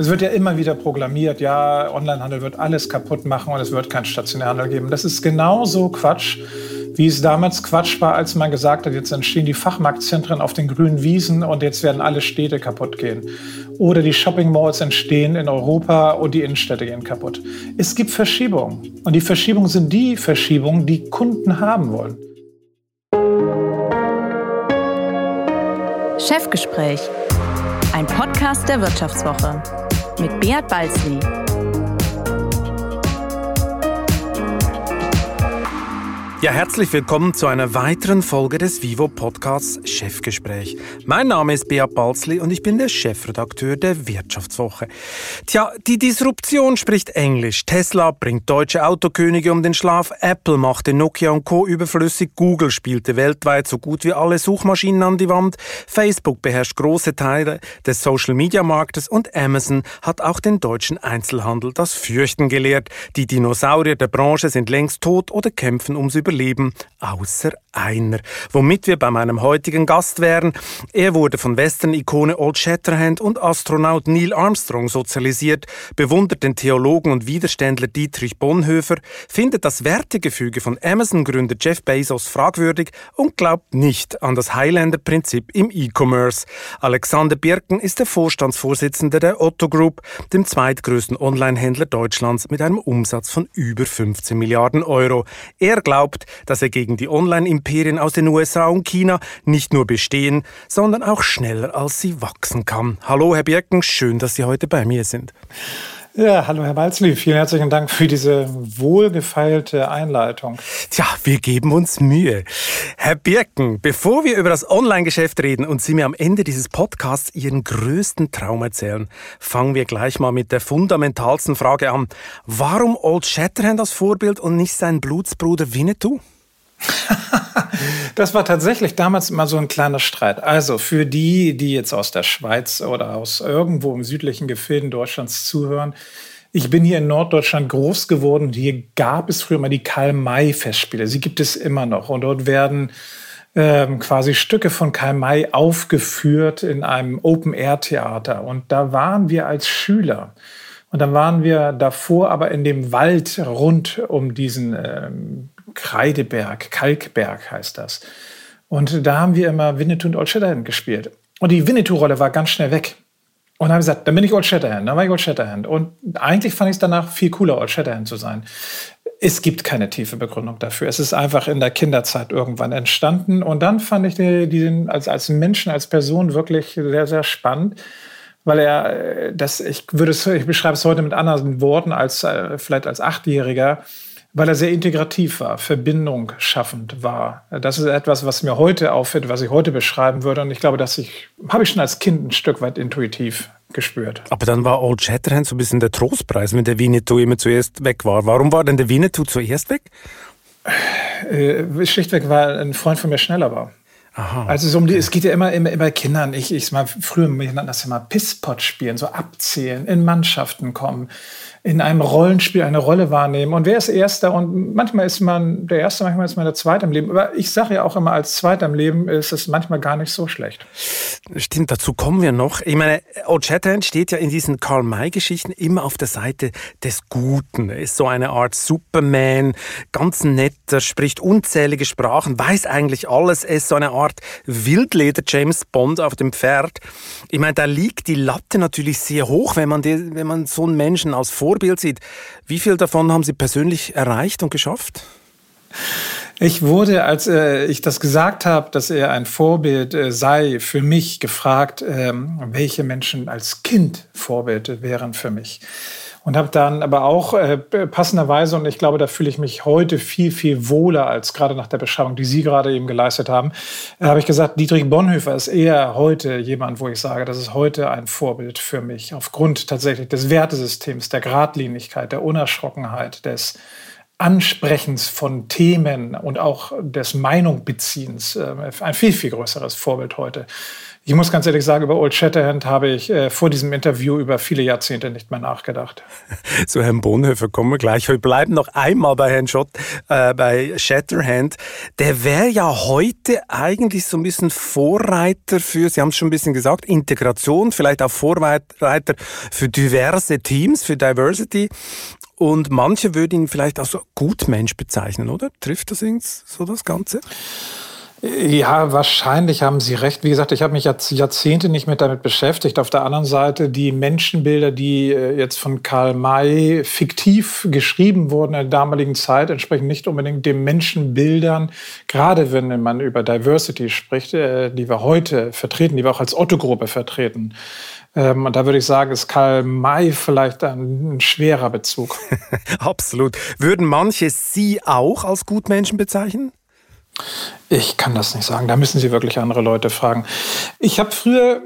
Es wird ja immer wieder proklamiert, ja, Onlinehandel wird alles kaputt machen und es wird keinen Stationärhandel geben. Das ist genauso Quatsch, wie es damals Quatsch war, als man gesagt hat, jetzt entstehen die Fachmarktzentren auf den grünen Wiesen und jetzt werden alle Städte kaputt gehen. Oder die Shopping Malls entstehen in Europa und die Innenstädte gehen kaputt. Es gibt Verschiebungen. Und die Verschiebungen sind die Verschiebungen, die Kunden haben wollen. Chefgespräch, ein Podcast der Wirtschaftswoche mit Beat Balzli. Ja, herzlich willkommen zu einer weiteren Folge des Vivo Podcasts Chefgespräch. Mein Name ist Beat Balzli und ich bin der Chefredakteur der Wirtschaftswoche. Tja, die Disruption spricht Englisch. Tesla bringt deutsche Autokönige um den Schlaf, Apple machte Nokia und Co. überflüssig, Google spielte weltweit so gut wie alle Suchmaschinen an die Wand, Facebook beherrscht große Teile des Social-Media-Marktes und Amazon hat auch den deutschen Einzelhandel das Fürchten gelehrt. Die Dinosaurier der Branche sind längst tot oder kämpfen ums Überleben, außer einer. Womit wir bei meinem heutigen Gast wären. Er wurde von Western-Ikone Old Shatterhand und Astronaut Neil Armstrong sozialisiert, bewundert den Theologen und Widerständler Dietrich Bonhoeffer, findet das Wertegefüge von Amazon-Gründer Jeff Bezos fragwürdig und glaubt nicht an das Highlander-Prinzip im E-Commerce. Alexander Birken ist der Vorstandsvorsitzende der Otto Group, dem zweitgrößten Online-Händler Deutschlands mit einem Umsatz von über 15 Milliarden Euro. Er glaubt, dass er gegen die Online-Imperien aus den USA und China nicht nur bestehen, sondern auch schneller als sie wachsen kann. Hallo, Herr Birken, schön, dass Sie heute bei mir sind. Ja, hallo Herr Balzli, vielen herzlichen Dank für diese wohlgefeilte Einleitung. Tja, wir geben uns Mühe. Herr Birken, bevor wir über das Online-Geschäft reden und Sie mir am Ende dieses Podcasts Ihren größten Traum erzählen, fangen wir gleich mal mit der fundamentalsten Frage an. Warum Old Shatterhand als Vorbild und nicht sein Blutsbruder Winnetou? das war tatsächlich damals immer so ein kleiner Streit. Also für die, die jetzt aus der Schweiz oder aus irgendwo im südlichen Gefilden Deutschlands zuhören, ich bin hier in Norddeutschland groß geworden. Hier gab es früher mal die Karl-May-Festspiele. Sie gibt es immer noch. Und dort werden ähm, quasi Stücke von Karl May aufgeführt in einem Open-Air-Theater. Und da waren wir als Schüler. Und dann waren wir davor aber in dem Wald rund um diesen ähm, Kreideberg, Kalkberg heißt das. Und da haben wir immer Winnetou und Old Shatterhand gespielt. Und die Winnetou-Rolle war ganz schnell weg. Und habe gesagt, dann bin ich Old Shatterhand, dann war ich Old Shatterhand. Und eigentlich fand ich es danach viel cooler, Old Shatterhand zu sein. Es gibt keine tiefe Begründung dafür. Es ist einfach in der Kinderzeit irgendwann entstanden. Und dann fand ich den als, als Menschen, als Person wirklich sehr, sehr spannend weil er das, ich würde es, ich beschreibe es heute mit anderen Worten als äh, vielleicht als Achtjähriger, weil er sehr integrativ war, Verbindung schaffend war. Das ist etwas, was mir heute auffällt, was ich heute beschreiben würde. Und ich glaube, dass ich, habe ich schon als Kind ein Stück weit intuitiv gespürt. Aber dann war Old Shatterhand so ein bisschen der Trostpreis, wenn der Winnetou immer zuerst weg war. Warum war denn der Winnetou zuerst weg? Äh, schlichtweg, weil ein Freund von mir schneller war. Aha, also so um die, es geht ja immer, immer, immer Kindern. Ich, ich mal früher, wir nannten das ja mal Pisspot spielen, so abzählen, in Mannschaften kommen in einem Rollenspiel eine Rolle wahrnehmen. Und wer ist Erster? Und manchmal ist man der Erste, manchmal ist man der Zweite im Leben. Aber ich sage ja auch immer, als Zweiter im Leben ist es manchmal gar nicht so schlecht. Stimmt, dazu kommen wir noch. Ich meine, O'Chatterton steht ja in diesen Karl-May-Geschichten immer auf der Seite des Guten. Er ist so eine Art Superman, ganz netter, spricht unzählige Sprachen, weiß eigentlich alles. Er ist so eine Art Wildleder-James Bond auf dem Pferd. Ich meine, da liegt die Latte natürlich sehr hoch, wenn man, die, wenn man so einen Menschen als Vor Vorbild sieht. Wie viel davon haben Sie persönlich erreicht und geschafft? Ich wurde, als äh, ich das gesagt habe, dass er ein Vorbild äh, sei, für mich gefragt, ähm, welche Menschen als Kind Vorbild wären für mich. Und habe dann aber auch äh, passenderweise, und ich glaube, da fühle ich mich heute viel, viel wohler als gerade nach der Beschreibung, die Sie gerade eben geleistet haben, äh, habe ich gesagt, Dietrich Bonhoeffer ist eher heute jemand, wo ich sage, das ist heute ein Vorbild für mich, aufgrund tatsächlich des Wertesystems, der Gradlinigkeit, der Unerschrockenheit, des Ansprechens von Themen und auch des Meinungbeziehens. Äh, ein viel, viel größeres Vorbild heute ich muss ganz ehrlich sagen, über Old Shatterhand habe ich äh, vor diesem Interview über viele Jahrzehnte nicht mehr nachgedacht. Zu Herrn Bonhoeffer kommen wir gleich. Wir bleiben noch einmal bei Herrn Schott, äh, bei Shatterhand. Der wäre ja heute eigentlich so ein bisschen Vorreiter für, Sie haben es schon ein bisschen gesagt, Integration, vielleicht auch Vorreiter für diverse Teams, für Diversity. Und manche würden ihn vielleicht so Gutmensch bezeichnen, oder? Trifft das so das Ganze? Ja, wahrscheinlich haben Sie recht. Wie gesagt, ich habe mich jetzt Jahrzehnte nicht mehr damit beschäftigt. Auf der anderen Seite, die Menschenbilder, die äh, jetzt von Karl May fiktiv geschrieben wurden in der damaligen Zeit, entsprechen nicht unbedingt den Menschenbildern, gerade wenn man über Diversity spricht, äh, die wir heute vertreten, die wir auch als Otto-Gruppe vertreten. Ähm, und da würde ich sagen, ist Karl May vielleicht ein, schwerer Bezug. Absolut. Würden manche Sie auch als Gutmenschen bezeichnen? Ich kann das nicht sagen. Da müssen Sie wirklich andere Leute fragen. Ich habe früher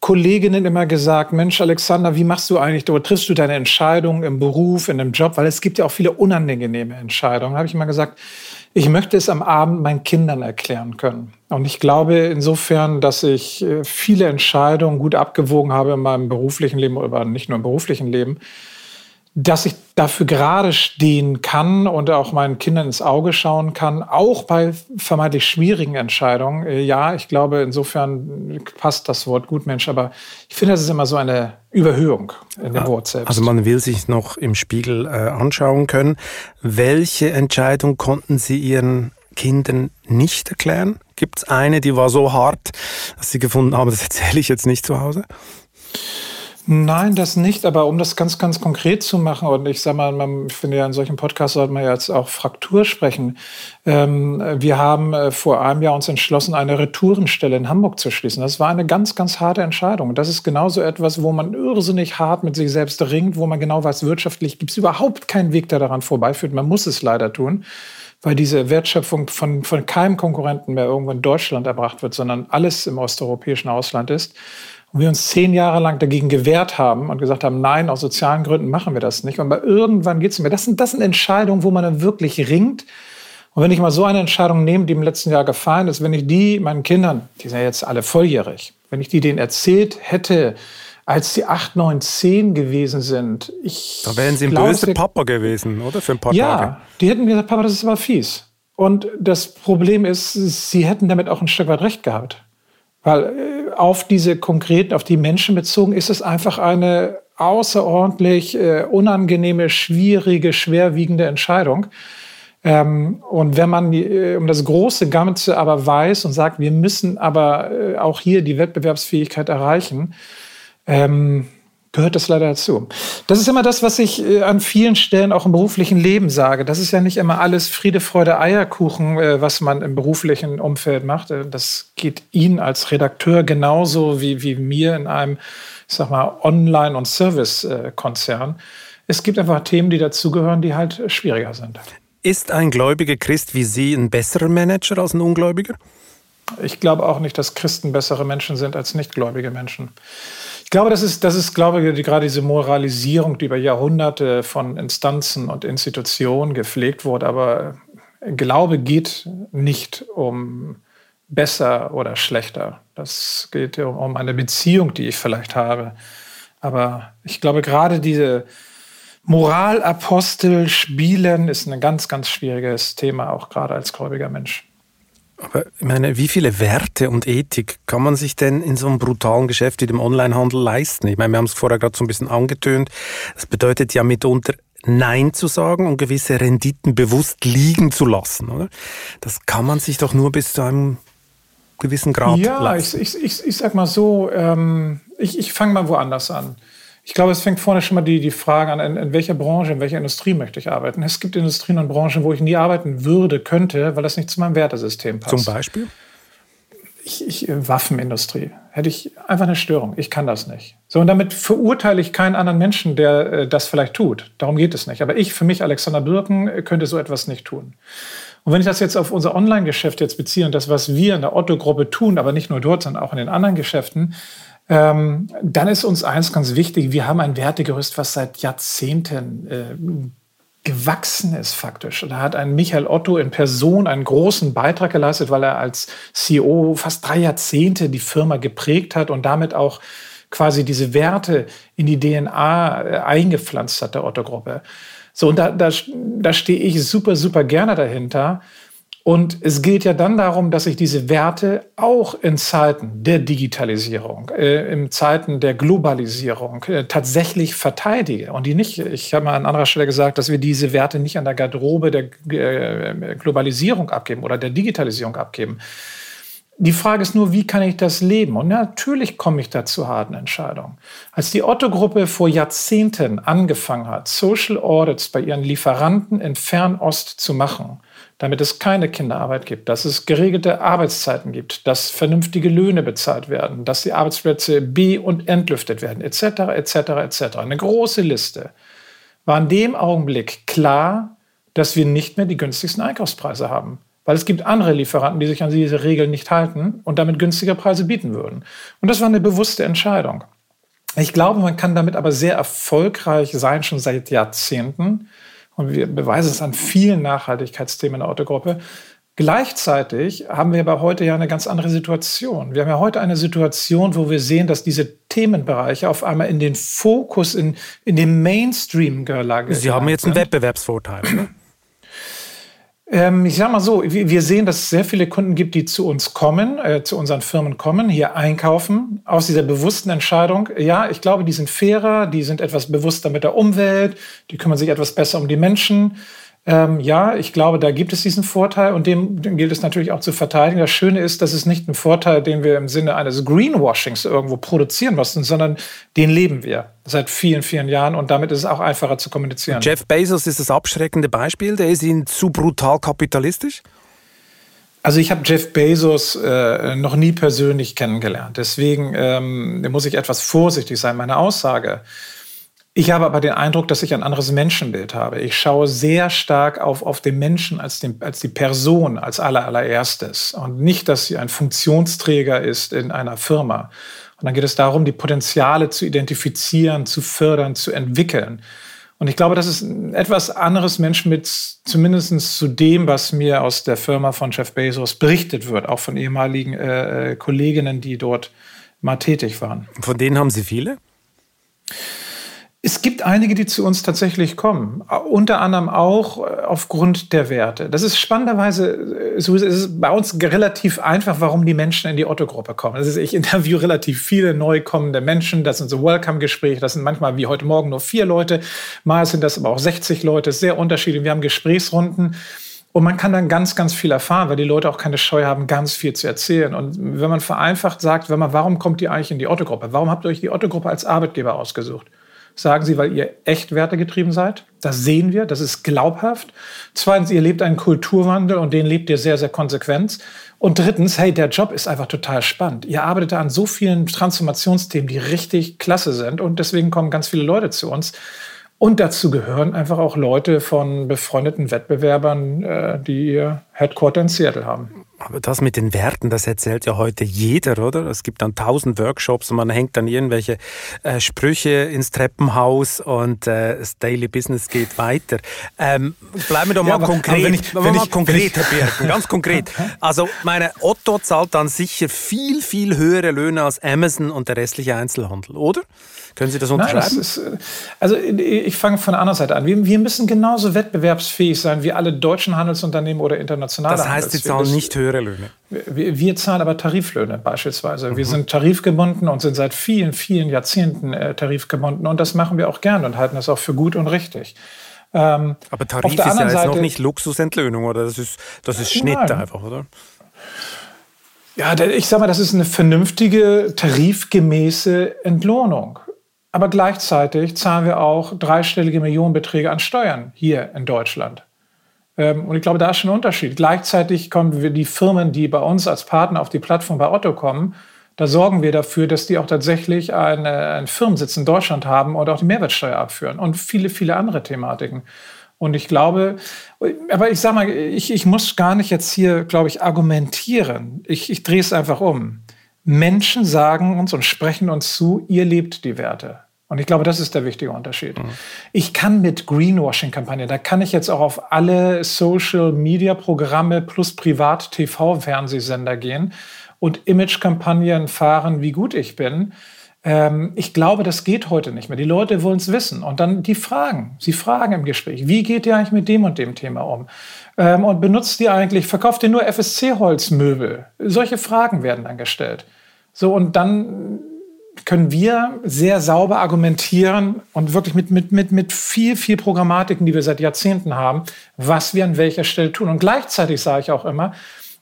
Kolleginnen immer gesagt, Mensch, Alexander, wie machst du eigentlich, oder triffst du deine Entscheidungen im Beruf, in einem Job? Weil es gibt ja auch viele unangenehme Entscheidungen. Da habe ich immer gesagt, ich möchte es am Abend meinen Kindern erklären können. Und ich glaube insofern, dass ich äh, viele Entscheidungen gut abgewogen habe in meinem beruflichen Leben, aber nicht nur im beruflichen Leben, dass ich dafür gerade stehen kann und auch meinen Kindern ins Auge schauen kann, auch bei vermeintlich schwierigen Entscheidungen. Äh, ja, ich glaube, insofern passt das Wort Gutmensch, aber ich finde, das ist immer so eine Überhöhung in dem Wort selbst. Also man will sich noch im Spiegel äh, anschauen können. Welche Entscheidung konnten Sie Ihren Kindern nicht erklären? Gibt es eine, die war so hart, dass Sie gefunden haben, das erzähle ich jetzt nicht zu Hause? Nein, das nicht. Aber um das ganz, ganz konkret zu machen, und ich sage mal, man, ich finde ja, in solchen Podcasts sollte man ja jetzt auch Fraktur sprechen. Ähm, wir haben äh, vor einem Jahr uns entschlossen, eine Retourenstelle in Hamburg zu schließen. Das war eine ganz, ganz harte Entscheidung. Das ist genauso etwas, wo man irrsinnig hart mit sich selbst ringt, wo man genau weiß, wirtschaftlich gibt es überhaupt keinen Weg, der daran vorbeiführt. Man muss es leider tun weil diese Wertschöpfung von, von keinem Konkurrenten mehr irgendwo in Deutschland erbracht wird, sondern alles im osteuropäischen Ausland ist. Und wir uns zehn Jahre lang dagegen gewehrt haben und gesagt haben, nein, aus sozialen Gründen machen wir das nicht. Und bei irgendwann geht es mehr. Das sind, das sind Entscheidungen, wo man dann wirklich ringt. Und wenn ich mal so eine Entscheidung nehme, die im letzten Jahr gefallen ist, wenn ich die meinen Kindern, die sind ja jetzt alle volljährig, wenn ich die denen erzählt hätte, als die 8, 9, 10 gewesen sind, ich. Da wären sie ein böser Papa gewesen, oder? Für ein paar ja, Tage. Ja, die hätten gesagt, Papa, das ist aber fies. Und das Problem ist, sie hätten damit auch ein Stück weit recht gehabt. Weil äh, auf diese konkreten, auf die Menschen bezogen, ist es einfach eine außerordentlich äh, unangenehme, schwierige, schwerwiegende Entscheidung. Ähm, und wenn man äh, um das große Ganze aber weiß und sagt, wir müssen aber äh, auch hier die Wettbewerbsfähigkeit erreichen, ähm, gehört das leider dazu. Das ist immer das, was ich äh, an vielen Stellen auch im beruflichen Leben sage. Das ist ja nicht immer alles Friede, Freude, Eierkuchen, äh, was man im beruflichen Umfeld macht. Äh, das geht Ihnen als Redakteur genauso wie, wie mir in einem, ich sag mal, Online- und Service-Konzern. Es gibt einfach Themen, die dazugehören, die halt schwieriger sind. Ist ein gläubiger Christ wie Sie ein besserer Manager als ein Ungläubiger? Ich glaube auch nicht, dass Christen bessere Menschen sind als nichtgläubige Menschen glaube, das ist, das ist, glaube ich, gerade diese Moralisierung, die über Jahrhunderte von Instanzen und Institutionen gepflegt wurde. Aber Glaube geht nicht um besser oder schlechter. Das geht um eine Beziehung, die ich vielleicht habe. Aber ich glaube, gerade diese Moralapostel spielen ist ein ganz, ganz schwieriges Thema, auch gerade als gläubiger Mensch. Aber ich meine, wie viele Werte und Ethik kann man sich denn in so einem brutalen Geschäft wie dem Onlinehandel leisten? Ich meine, wir haben es vorher gerade so ein bisschen angetönt. Das bedeutet ja mitunter Nein zu sagen und gewisse Renditen bewusst liegen zu lassen, oder? Das kann man sich doch nur bis zu einem gewissen Grad ja, leisten. Ja, ich, ich, ich, ich sag mal so, ähm, ich, ich fange mal woanders an. Ich glaube, es fängt vorne schon mal die, die Frage an, in, in, welcher Branche, in welcher Industrie möchte ich arbeiten. Es gibt Industrien und Branchen, wo ich nie arbeiten würde, könnte, weil das nicht zu meinem Wertesystem passt. Zum Beispiel? Ich, ich, Waffenindustrie. Hätte ich einfach eine Störung. Ich kann das nicht. So, und damit verurteile ich keinen anderen Menschen, der äh, das vielleicht tut. Darum geht es nicht. Aber ich, für mich, Alexander Birken, äh, könnte so etwas nicht tun. Und wenn ich das jetzt auf unser Online-Geschäft jetzt beziehe und das, was wir in der Otto-Gruppe tun, aber nicht nur dort, sondern auch in den anderen Geschäften, ähm, dann ist uns eins ganz wichtig, wir haben ein Wertegerüst, was seit Jahrzehnten äh, gewachsen ist faktisch. Da hat ein Michael Otto in Person einen großen Beitrag geleistet, weil er als CEO fast drei Jahrzehnte die Firma geprägt hat und damit auch quasi diese Werte in die DNA äh, eingepflanzt hat der Otto-Gruppe. So, und da, da, da stehe ich super, super gerne dahinter. Und es geht ja dann darum, dass ich diese Werte auch in Zeiten der Digitalisierung, äh, in Zeiten der Globalisierung äh, tatsächlich verteidige und die nicht, ich habe mal an anderer Stelle gesagt, dass wir diese Werte nicht an der Garderobe der äh, Globalisierung abgeben oder der Digitalisierung abgeben. Die Frage ist nur, wie kann ich das leben? Und natürlich komme ich da zu harten Entscheidungen. Als die Otto-Gruppe vor Jahrzehnten angefangen hat, Social Audits bei ihren Lieferanten in Fernost zu machen, damit es keine Kinderarbeit gibt, dass es geregelte Arbeitszeiten gibt, dass vernünftige Löhne bezahlt werden, dass die Arbeitsplätze be- und entlüftet werden, etc., etc., etc. Eine große Liste. War in dem Augenblick klar, dass wir nicht mehr die günstigsten Einkaufspreise haben. Weil es gibt andere Lieferanten, die sich an diese Regeln nicht halten und damit günstige Preise bieten würden. Und das war eine bewusste Entscheidung. Ich glaube, man kann damit aber sehr erfolgreich sein, schon seit Jahrzehnten und wir beweisen es an vielen Nachhaltigkeitsthemen in der Autogruppe. Gleichzeitig haben wir aber heute ja eine ganz andere Situation. Wir haben ja heute eine Situation, wo wir sehen, dass diese Themenbereiche auf einmal in den Fokus, in, in den Mainstream gelangen. Sie haben jetzt einen Wettbewerbsvorteil. Ne? Ähm, ich sage mal so, wir sehen, dass es sehr viele Kunden gibt, die zu uns kommen, äh, zu unseren Firmen kommen, hier einkaufen, aus dieser bewussten Entscheidung. Ja, ich glaube, die sind fairer, die sind etwas bewusster mit der Umwelt, die kümmern sich etwas besser um die Menschen. Ähm, ja, ich glaube, da gibt es diesen Vorteil und dem, dem, gilt es natürlich auch zu verteidigen. Das Schöne ist, das ist nicht ein Vorteil, den wir im Sinne eines Greenwashings irgendwo produzieren müssen, sondern den leben wir seit vielen, vielen Jahren und damit ist es auch einfacher zu kommunizieren. Jeff Bezos ist das abschreckende Beispiel. Der ist Ihnen zu brutal kapitalistisch? Also ich habe Jeff Bezos äh, noch nie persönlich kennengelernt. Deswegen ähm, muss ich etwas vorsichtig sein. Meine Aussage ich habe aber den Eindruck, dass ich ein anderes Menschenbild habe. Ich schaue sehr stark auf, auf den Menschen als, den, als die Person, als aller, allererstes. Und nicht, dass sie ein Funktionsträger ist in einer Firma. Und dann geht es darum, die Potenziale zu identifizieren, zu fördern, zu entwickeln. Und ich glaube, das ist ein etwas anderes Menschenbild, zumindest zu dem, was mir aus der Firma von Jeff Bezos berichtet wird, auch von ehemaligen äh, äh Kolleginnen, die dort mal tätig waren. Von denen haben Sie viele? Es gibt einige, die zu uns tatsächlich kommen, unter anderem auch äh, aufgrund der Werte. Das ist spannenderweise, äh, so ist es bei uns relativ einfach, warum die Menschen in die Otto-Gruppe kommen. Das ist, ich interview relativ viele neu kommende Menschen, das sind so Welcome-Gespräche, das sind manchmal wie heute Morgen nur vier Leute, mal sind das aber auch 60 Leute, sehr unterschiedlich. Wir haben Gesprächsrunden. Und man kann dann ganz, ganz viel erfahren, weil die Leute auch keine Scheu haben, ganz viel zu erzählen. Und wenn man vereinfacht sagt, wenn man, warum kommt ihr eigentlich in die Otto-Gruppe? Warum habt ihr euch die Otto-Gruppe als Arbeitgeber ausgesucht? Sagen sie, weil ihr echt wertegetrieben seid. Das sehen wir, das ist glaubhaft. Zweitens, ihr lebt einen Kulturwandel und den lebt ihr sehr, sehr konsequent. Und drittens, hey, der Job ist einfach total spannend. Ihr arbeitet an so vielen Transformationsthemen, die richtig klasse sind und deswegen kommen ganz viele Leute zu uns. Und dazu gehören einfach auch Leute von befreundeten Wettbewerbern, äh, die ihr Headquarter in Seattle haben. Aber das mit den Werten, das erzählt ja heute jeder, oder? Es gibt dann tausend Workshops und man hängt dann irgendwelche äh, Sprüche ins Treppenhaus und äh, das Daily Business geht weiter. Ähm, bleiben wir doch mal ja, konkret. wenn ich, wenn mal ich, konkret, Herr Birken, ganz konkret. Also meine Otto zahlt dann sicher viel, viel höhere Löhne als Amazon und der restliche Einzelhandel, oder? Können Sie das unterschreiben? Nein, das ist, äh, also ich fange von der anderen Seite an. Wir, wir, müssen genauso wettbewerbsfähig sein wie alle deutschen Handelsunternehmen oder internationale Das heißt, Sie zahlen nicht höhere Löhne? Wir, wir, zahlen aber Tariflöhne beispielsweise. Mhm. Wir sind tarifgebunden und sind seit vielen, vielen Jahrzehnten äh, tarifgebunden. Und das machen wir auch gerne und halten das auch für gut und richtig. Ähm, aber Tarif ist ja jetzt Seite, noch nicht Luxusentlöhnung, oder? Das ist, das ist Schnitt nein. einfach, oder? Ja, ich sag mal, das ist eine vernünftige, tarifgemäße Entlohnung. Aber gleichzeitig zahlen wir auch dreistellige Millionenbeträge an Steuern hier in Deutschland. Ähm, und ich glaube, da ist schon ein Unterschied. Gleichzeitig kommen die Firmen, die bei uns als Partner auf die Plattform bei Otto kommen, da sorgen wir dafür, dass die auch tatsächlich eine, einen Firmensitz in Deutschland haben und auch die Mehrwertsteuer abführen und viele, viele andere Thematiken. Und ich glaube, aber ich sage mal, ich, ich muss gar nicht jetzt hier, glaube ich, argumentieren. Ich, ich drehe es einfach um. Menschen sagen uns und sprechen uns zu, ihr lebt die Werte. Und ich glaube, das ist der wichtige Unterschied. Mhm. Ich kann mit Greenwashing-Kampagnen, da kann ich jetzt auch auf alle Social-Media-Programme plus Privat-TV-Fernsehsender gehen und Image-Kampagnen fahren, wie gut ich bin. Ähm, ich glaube, das geht heute nicht mehr. Die Leute wollen es wissen. Und dann die Fragen. Sie fragen im Gespräch, wie geht ihr eigentlich mit dem und dem Thema um? Ähm, und benutzt ihr eigentlich, verkauft ihr nur FSC-Holzmöbel? Solche Fragen werden dann gestellt. So, und dann können wir sehr sauber argumentieren und wirklich mit, mit, mit, mit viel, viel Programmatiken, die wir seit Jahrzehnten haben, was wir an welcher Stelle tun. Und gleichzeitig sage ich auch immer,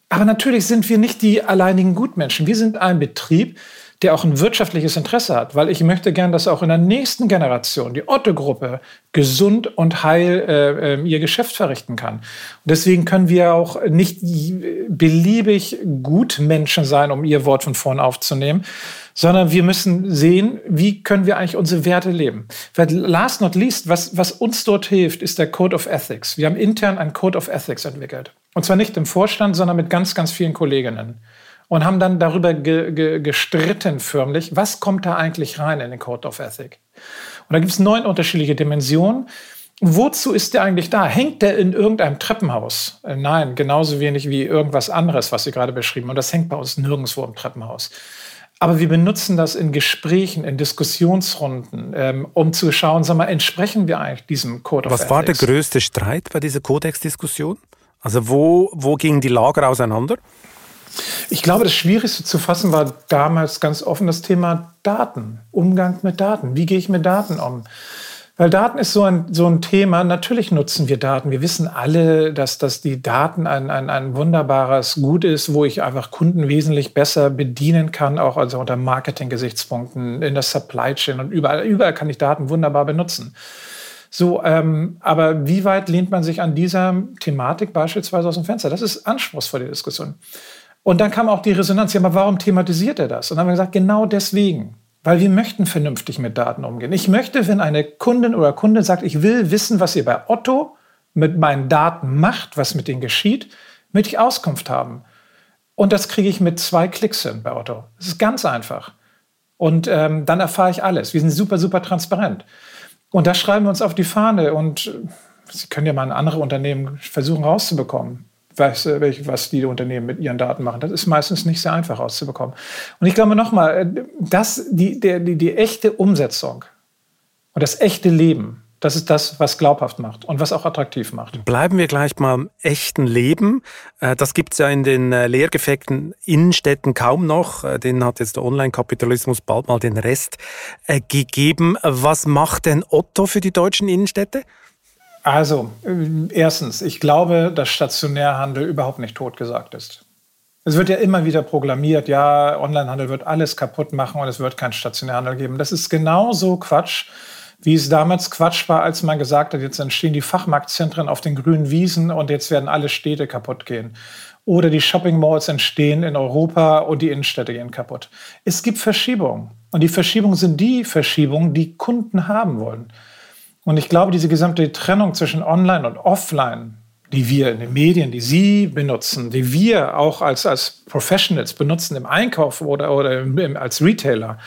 aber natürlich sind wir nicht die alleinigen Gutmenschen. Wir sind ein Betrieb, der auch ein wirtschaftliches Interesse hat, weil ich möchte gern, dass auch in der nächsten Generation die Otto-Gruppe gesund und heil äh, äh, ihr Geschäft verrichten kann. Und deswegen können wir auch nicht beliebig Gutmenschen sein, um ihr Wort von vorn aufzunehmen, sondern wir müssen sehen, wie können wir eigentlich unsere Werte leben. Weil last not least, was, was uns dort hilft, ist der Code of Ethics. Wir haben intern einen Code of Ethics entwickelt. Und zwar nicht im Vorstand, sondern mit ganz, ganz vielen Kolleginnen und haben dann darüber ge ge gestritten förmlich, was kommt da eigentlich rein in den Code of Ethic. Und da gibt es neun unterschiedliche Dimensionen. Wozu ist der eigentlich da? Hängt der in irgendeinem Treppenhaus? Äh, nein, genauso wenig wie irgendwas anderes, was Sie gerade beschrieben. Und das hängt bei uns nirgendwo im Treppenhaus. Aber wir benutzen das in Gesprächen, in Diskussionsrunden, ähm, um zu schauen, sag mal, entsprechen wir eigentlich diesem Code of Was Ethics? war der größte Streit bei dieser Kodex-Diskussion? Also wo, wo gingen die Lager auseinander? Ich glaube, das Schwierigste zu fassen war damals ganz offen das Thema Daten, Umgang mit Daten. Wie gehe ich mit Daten um? Weil Daten ist so ein, so ein Thema. Natürlich nutzen wir Daten. Wir wissen alle, dass, dass die Daten ein, ein, ein wunderbares Gut ist, wo ich einfach Kunden wesentlich besser bedienen kann, auch also unter Marketing-Gesichtspunkten, in der Supply Chain und überall. Überall kann ich Daten wunderbar benutzen. So, ähm, aber wie weit lehnt man sich an dieser Thematik beispielsweise aus dem Fenster? Das ist anspruchsvoll, die Diskussion. Und dann kam auch die Resonanz, ja, aber warum thematisiert er das? Und dann haben wir gesagt, genau deswegen. Weil wir möchten vernünftig mit Daten umgehen. Ich möchte, wenn eine Kundin oder Kunde sagt, ich will wissen, was ihr bei Otto mit meinen Daten macht, was mit denen geschieht, möchte ich Auskunft haben. Und das kriege ich mit zwei Klicks hin bei Otto. Das ist ganz einfach. Und ähm, dann erfahre ich alles. Wir sind super, super transparent. Und das schreiben wir uns auf die Fahne. Und Sie können ja mal ein andere Unternehmen versuchen rauszubekommen was, äh, was die Unternehmen mit ihren Daten machen. Das ist meistens nicht sehr einfach rauszubekommen. Und ich glaube nochmal, äh, dass die, der, die, die echte Umsetzung und das echte Leben, das ist das, was glaubhaft macht und was auch attraktiv macht. Bleiben wir gleich mal im echten Leben. Äh, das gibt es ja in den leergefeckten Innenstädten kaum noch. Den hat jetzt der Online-Kapitalismus bald mal den Rest gegeben. Was macht denn Otto für die deutschen Innenstädte? Also, äh, erstens, ich glaube, dass Stationärhandel überhaupt nicht totgesagt ist. Es wird ja immer wieder proklamiert, ja, Onlinehandel wird alles kaputt machen und es wird keinen Stationärhandel geben. Das ist genauso Quatsch, wie es damals Quatsch war, als man gesagt hat, jetzt entstehen die Fachmarktzentren auf den grünen Wiesen und jetzt werden alle Städte kaputt gehen. Oder die Shopping Malls entstehen in Europa und die Innenstädte gehen kaputt. Es gibt Verschiebungen. Und die Verschiebungen sind die Verschiebungen, die Kunden haben wollen. Und ich glaube, diese gesamte Trennung zwischen Online und Offline, die wir in den Medien, die Sie benutzen, die wir auch als, als Professionals benutzen im Einkauf oder, oder im, als Retailer,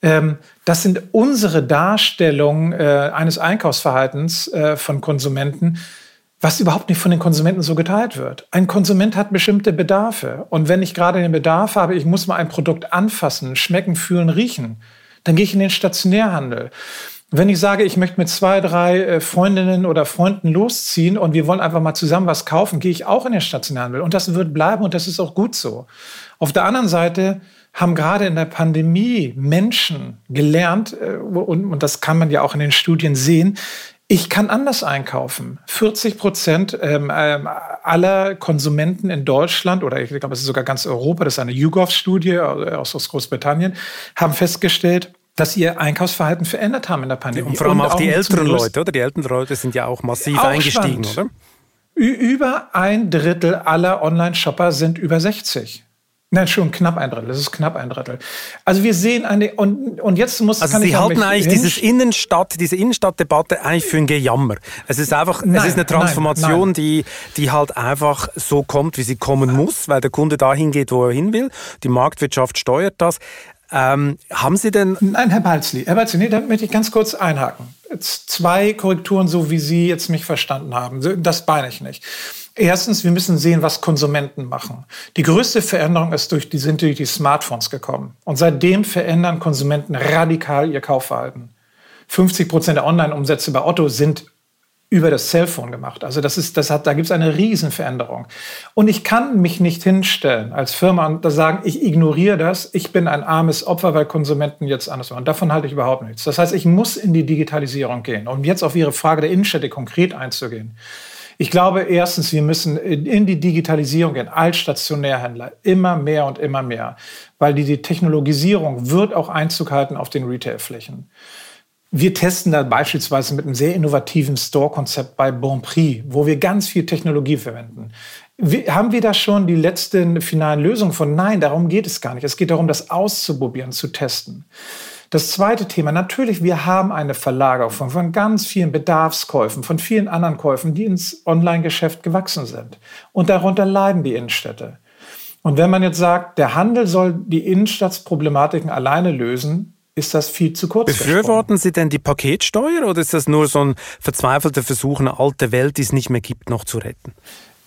ähm, das sind unsere Darstellungen äh, eines Einkaufsverhaltens äh, von Konsumenten, was überhaupt nicht von den Konsumenten so geteilt wird. Ein Konsument hat bestimmte Bedarfe. Und wenn ich gerade den Bedarf habe, ich muss mal ein Produkt anfassen, schmecken, fühlen, riechen, dann gehe ich in den Stationärhandel. Wenn ich sage, ich möchte mit zwei, drei äh, Freundinnen oder Freunden losziehen und wir wollen einfach mal zusammen was kaufen, gehe ich auch in den Stationärhandel. Und das wird bleiben und das ist auch gut so. Auf der anderen Seite haben gerade in der Pandemie Menschen gelernt, äh, und, das kann man ja auch in den Studien sehen, ich kann anders einkaufen. 40 Prozent ähm, ähm, aller Konsumenten in Deutschland oder ich glaube, es ist sogar ganz Europa, das ist eine YouGov-Studie äh, aus Großbritannien, haben festgestellt, dass ihr Einkaufsverhalten verändert haben in der Pandemie. Und vor allem und auch die älteren Leute, oder? Die älteren Leute sind ja auch massiv auch eingestiegen, spannend. oder? Über ein Drittel aller Online-Shopper sind über 60. Nein, schon knapp ein Drittel. Das ist knapp ein Drittel. Also wir sehen eine und und jetzt muss also kann Sie ich halten eigentlich dieses Innenstadt, diese Innenstadtdebatte eigentlich für ein Gejammer. Es ist einfach, nein, es ist eine Transformation, nein, nein. die die halt einfach so kommt, wie sie kommen muss, weil der Kunde dahin geht, wo er hin will. Die Marktwirtschaft steuert das. Ähm, haben Sie denn... Nein, Herr Balzli, Herr Balzli, nee, da möchte ich ganz kurz einhaken. Zwei Korrekturen, so wie Sie jetzt mich verstanden haben. Das meine ich nicht. Erstens, wir müssen sehen, was Konsumenten machen. Die größte Veränderung ist durch die, sind durch die Smartphones gekommen. Und seitdem verändern Konsumenten radikal ihr Kaufverhalten. 50 Prozent der Online-Umsätze bei Otto sind über das Cellphone gemacht. Also das ist, das hat, da gibt es eine Riesenveränderung. Und ich kann mich nicht hinstellen als Firma und da sagen, ich ignoriere das, ich bin ein armes Opfer, weil Konsumenten jetzt anders machen. Davon halte ich überhaupt nichts. Das heißt, ich muss in die Digitalisierung gehen. Um jetzt auf Ihre Frage der Innenstädte konkret einzugehen. Ich glaube, erstens, wir müssen in die Digitalisierung gehen, als Stationärhändler, immer mehr und immer mehr, weil die, Technologisierung wird auch Einzug halten auf den Retailflächen. Wir testen da beispielsweise mit einem sehr innovativen Store-Konzept bei Bonprix, wo wir ganz viel Technologie verwenden. Wie, haben wir da schon die letzten finalen Lösungen von? Nein, darum geht es gar nicht. Es geht darum, das auszuprobieren, zu testen. Das zweite Thema, natürlich, wir haben eine Verlagerung von, von ganz vielen Bedarfskäufen, von vielen anderen Käufen, die ins Online-Geschäft gewachsen sind. Und darunter leiden die Innenstädte. Und wenn man jetzt sagt, der Handel soll die Innenstadtsproblematiken alleine lösen, ist das viel zu kurz. Befürworten Sie denn die Paketsteuer oder ist das nur so ein verzweifelter Versuch, eine alte Welt, die es nicht mehr gibt, noch zu retten?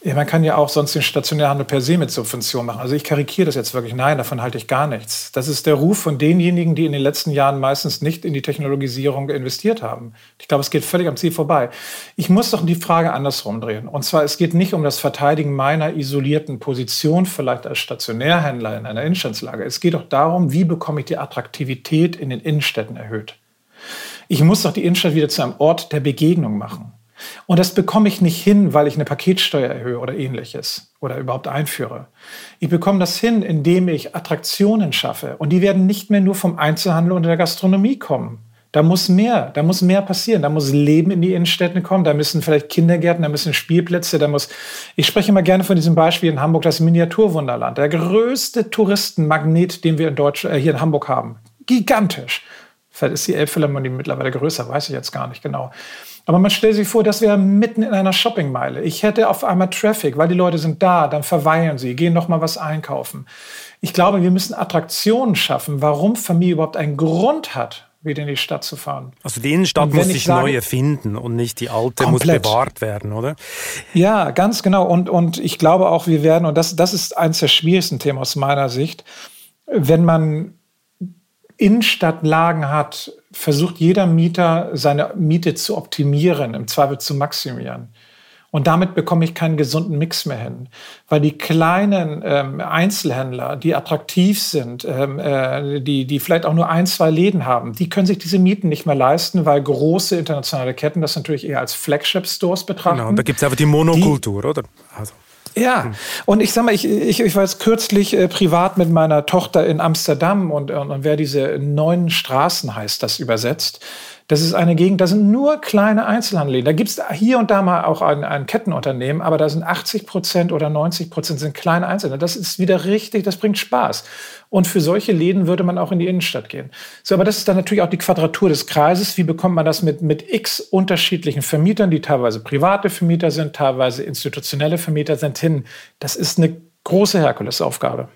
Ja, man kann ja auch sonst den Stationärhandel per se mit Subvention machen. Also ich karikiere das jetzt wirklich. Nein, davon halte ich gar nichts. Das ist der Ruf von denjenigen, die in den letzten Jahren meistens nicht in die Technologisierung investiert haben. Ich glaube, es geht völlig am Ziel vorbei. Ich muss doch die Frage andersrum drehen. Und zwar, es geht nicht um das Verteidigen meiner isolierten Position, vielleicht als Stationärhändler in einer Innenstadtslage. Es geht doch darum, wie bekomme ich die Attraktivität in den Innenstädten erhöht. Ich muss doch die Innenstadt wieder zu einem Ort der Begegnung machen. Und das bekomme ich nicht hin, weil ich eine Paketsteuer erhöhe oder ähnliches oder überhaupt einführe. Ich bekomme das hin, indem ich Attraktionen schaffe. Und die werden nicht mehr nur vom Einzelhandel und der Gastronomie kommen. Da muss mehr, da muss mehr passieren. Da muss Leben in die Innenstädte kommen. Da müssen vielleicht Kindergärten, da müssen Spielplätze, da muss, ich spreche immer gerne von diesem Beispiel in Hamburg, das Miniaturwunderland. Der größte Touristenmagnet, den wir in Deutschland, äh, hier in Hamburg haben. Gigantisch. Vielleicht ist die Elbphilharmonie mittlerweile größer, weiß ich jetzt gar nicht genau. Aber man stellt sich vor, das wäre mitten in einer Shoppingmeile. Ich hätte auf einmal Traffic, weil die Leute sind da, dann verweilen sie, gehen noch mal was einkaufen. Ich glaube, wir müssen Attraktionen schaffen, warum Familie überhaupt einen Grund hat, wieder in die Stadt zu fahren. Also die Innenstadt muss sich sage, neu erfinden und nicht die alte komplett. muss bewahrt werden, oder? Ja, ganz genau. Und, und ich glaube auch, wir werden, und das, das ist eines der schwierigsten Themen aus meiner Sicht, wenn man Innenstadtlagen hat, versucht jeder Mieter seine Miete zu optimieren, im Zweifel zu maximieren. Und damit bekomme ich keinen gesunden Mix mehr hin. Weil die kleinen ähm, Einzelhändler, die attraktiv sind, ähm, äh, die, die vielleicht auch nur ein, zwei Läden haben, die können sich diese Mieten nicht mehr leisten, weil große internationale Ketten das natürlich eher als Flagship-Stores betrachten. Genau, und da gibt es einfach die Monokultur, die, oder? Also. Ja, und ich sag mal, ich, ich, ich war jetzt kürzlich äh, privat mit meiner Tochter in Amsterdam und, und, und wer diese neuen Straßen heißt, das übersetzt. Das ist eine Gegend, da sind nur kleine Einzelhandel. Da gibt es hier und da mal auch ein, ein, Kettenunternehmen, aber da sind 80 Prozent oder 90 Prozent sind kleine Einzelhandel. Das ist wieder richtig, das bringt Spaß. Und für solche Läden würde man auch in die Innenstadt gehen. So, aber das ist dann natürlich auch die Quadratur des Kreises. Wie bekommt man das mit, mit x unterschiedlichen Vermietern, die teilweise private Vermieter sind, teilweise institutionelle Vermieter sind, hin? Das ist eine große Herkulesaufgabe.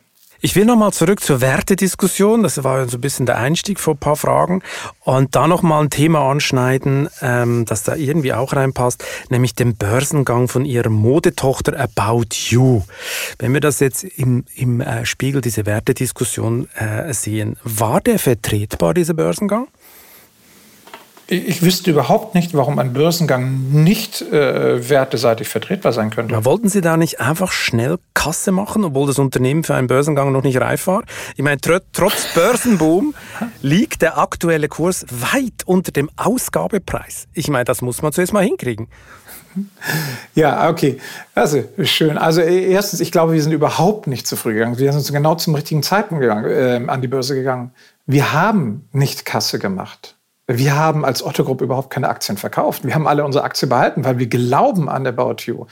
Ich will nochmal zurück zur Wertediskussion. Das war ja so ein bisschen der Einstieg vor ein paar Fragen. Und da nochmal ein Thema anschneiden, ähm, das da irgendwie auch reinpasst, nämlich den Börsengang von ihrer Modetochter About You. Wenn wir das jetzt im, im äh, Spiegel, diese Wertediskussion äh, sehen, war der vertretbar, dieser Börsengang? Ich wüsste überhaupt nicht, warum ein Börsengang nicht äh, werteseitig vertretbar sein könnte. Ja, wollten Sie da nicht einfach schnell Kasse machen, obwohl das Unternehmen für einen Börsengang noch nicht reif war? Ich meine, tr trotz Börsenboom liegt der aktuelle Kurs weit unter dem Ausgabepreis. Ich meine, das muss man zuerst mal hinkriegen. Ja, okay. Also schön. Also erstens, ich glaube, wir sind überhaupt nicht zu früh gegangen. Wir sind genau zum richtigen Zeitpunkt gegangen, äh, an die Börse gegangen. Wir haben nicht Kasse gemacht. Wir haben als Otto Group überhaupt keine Aktien verkauft. Wir haben alle unsere Aktien behalten, weil wir glauben an About You.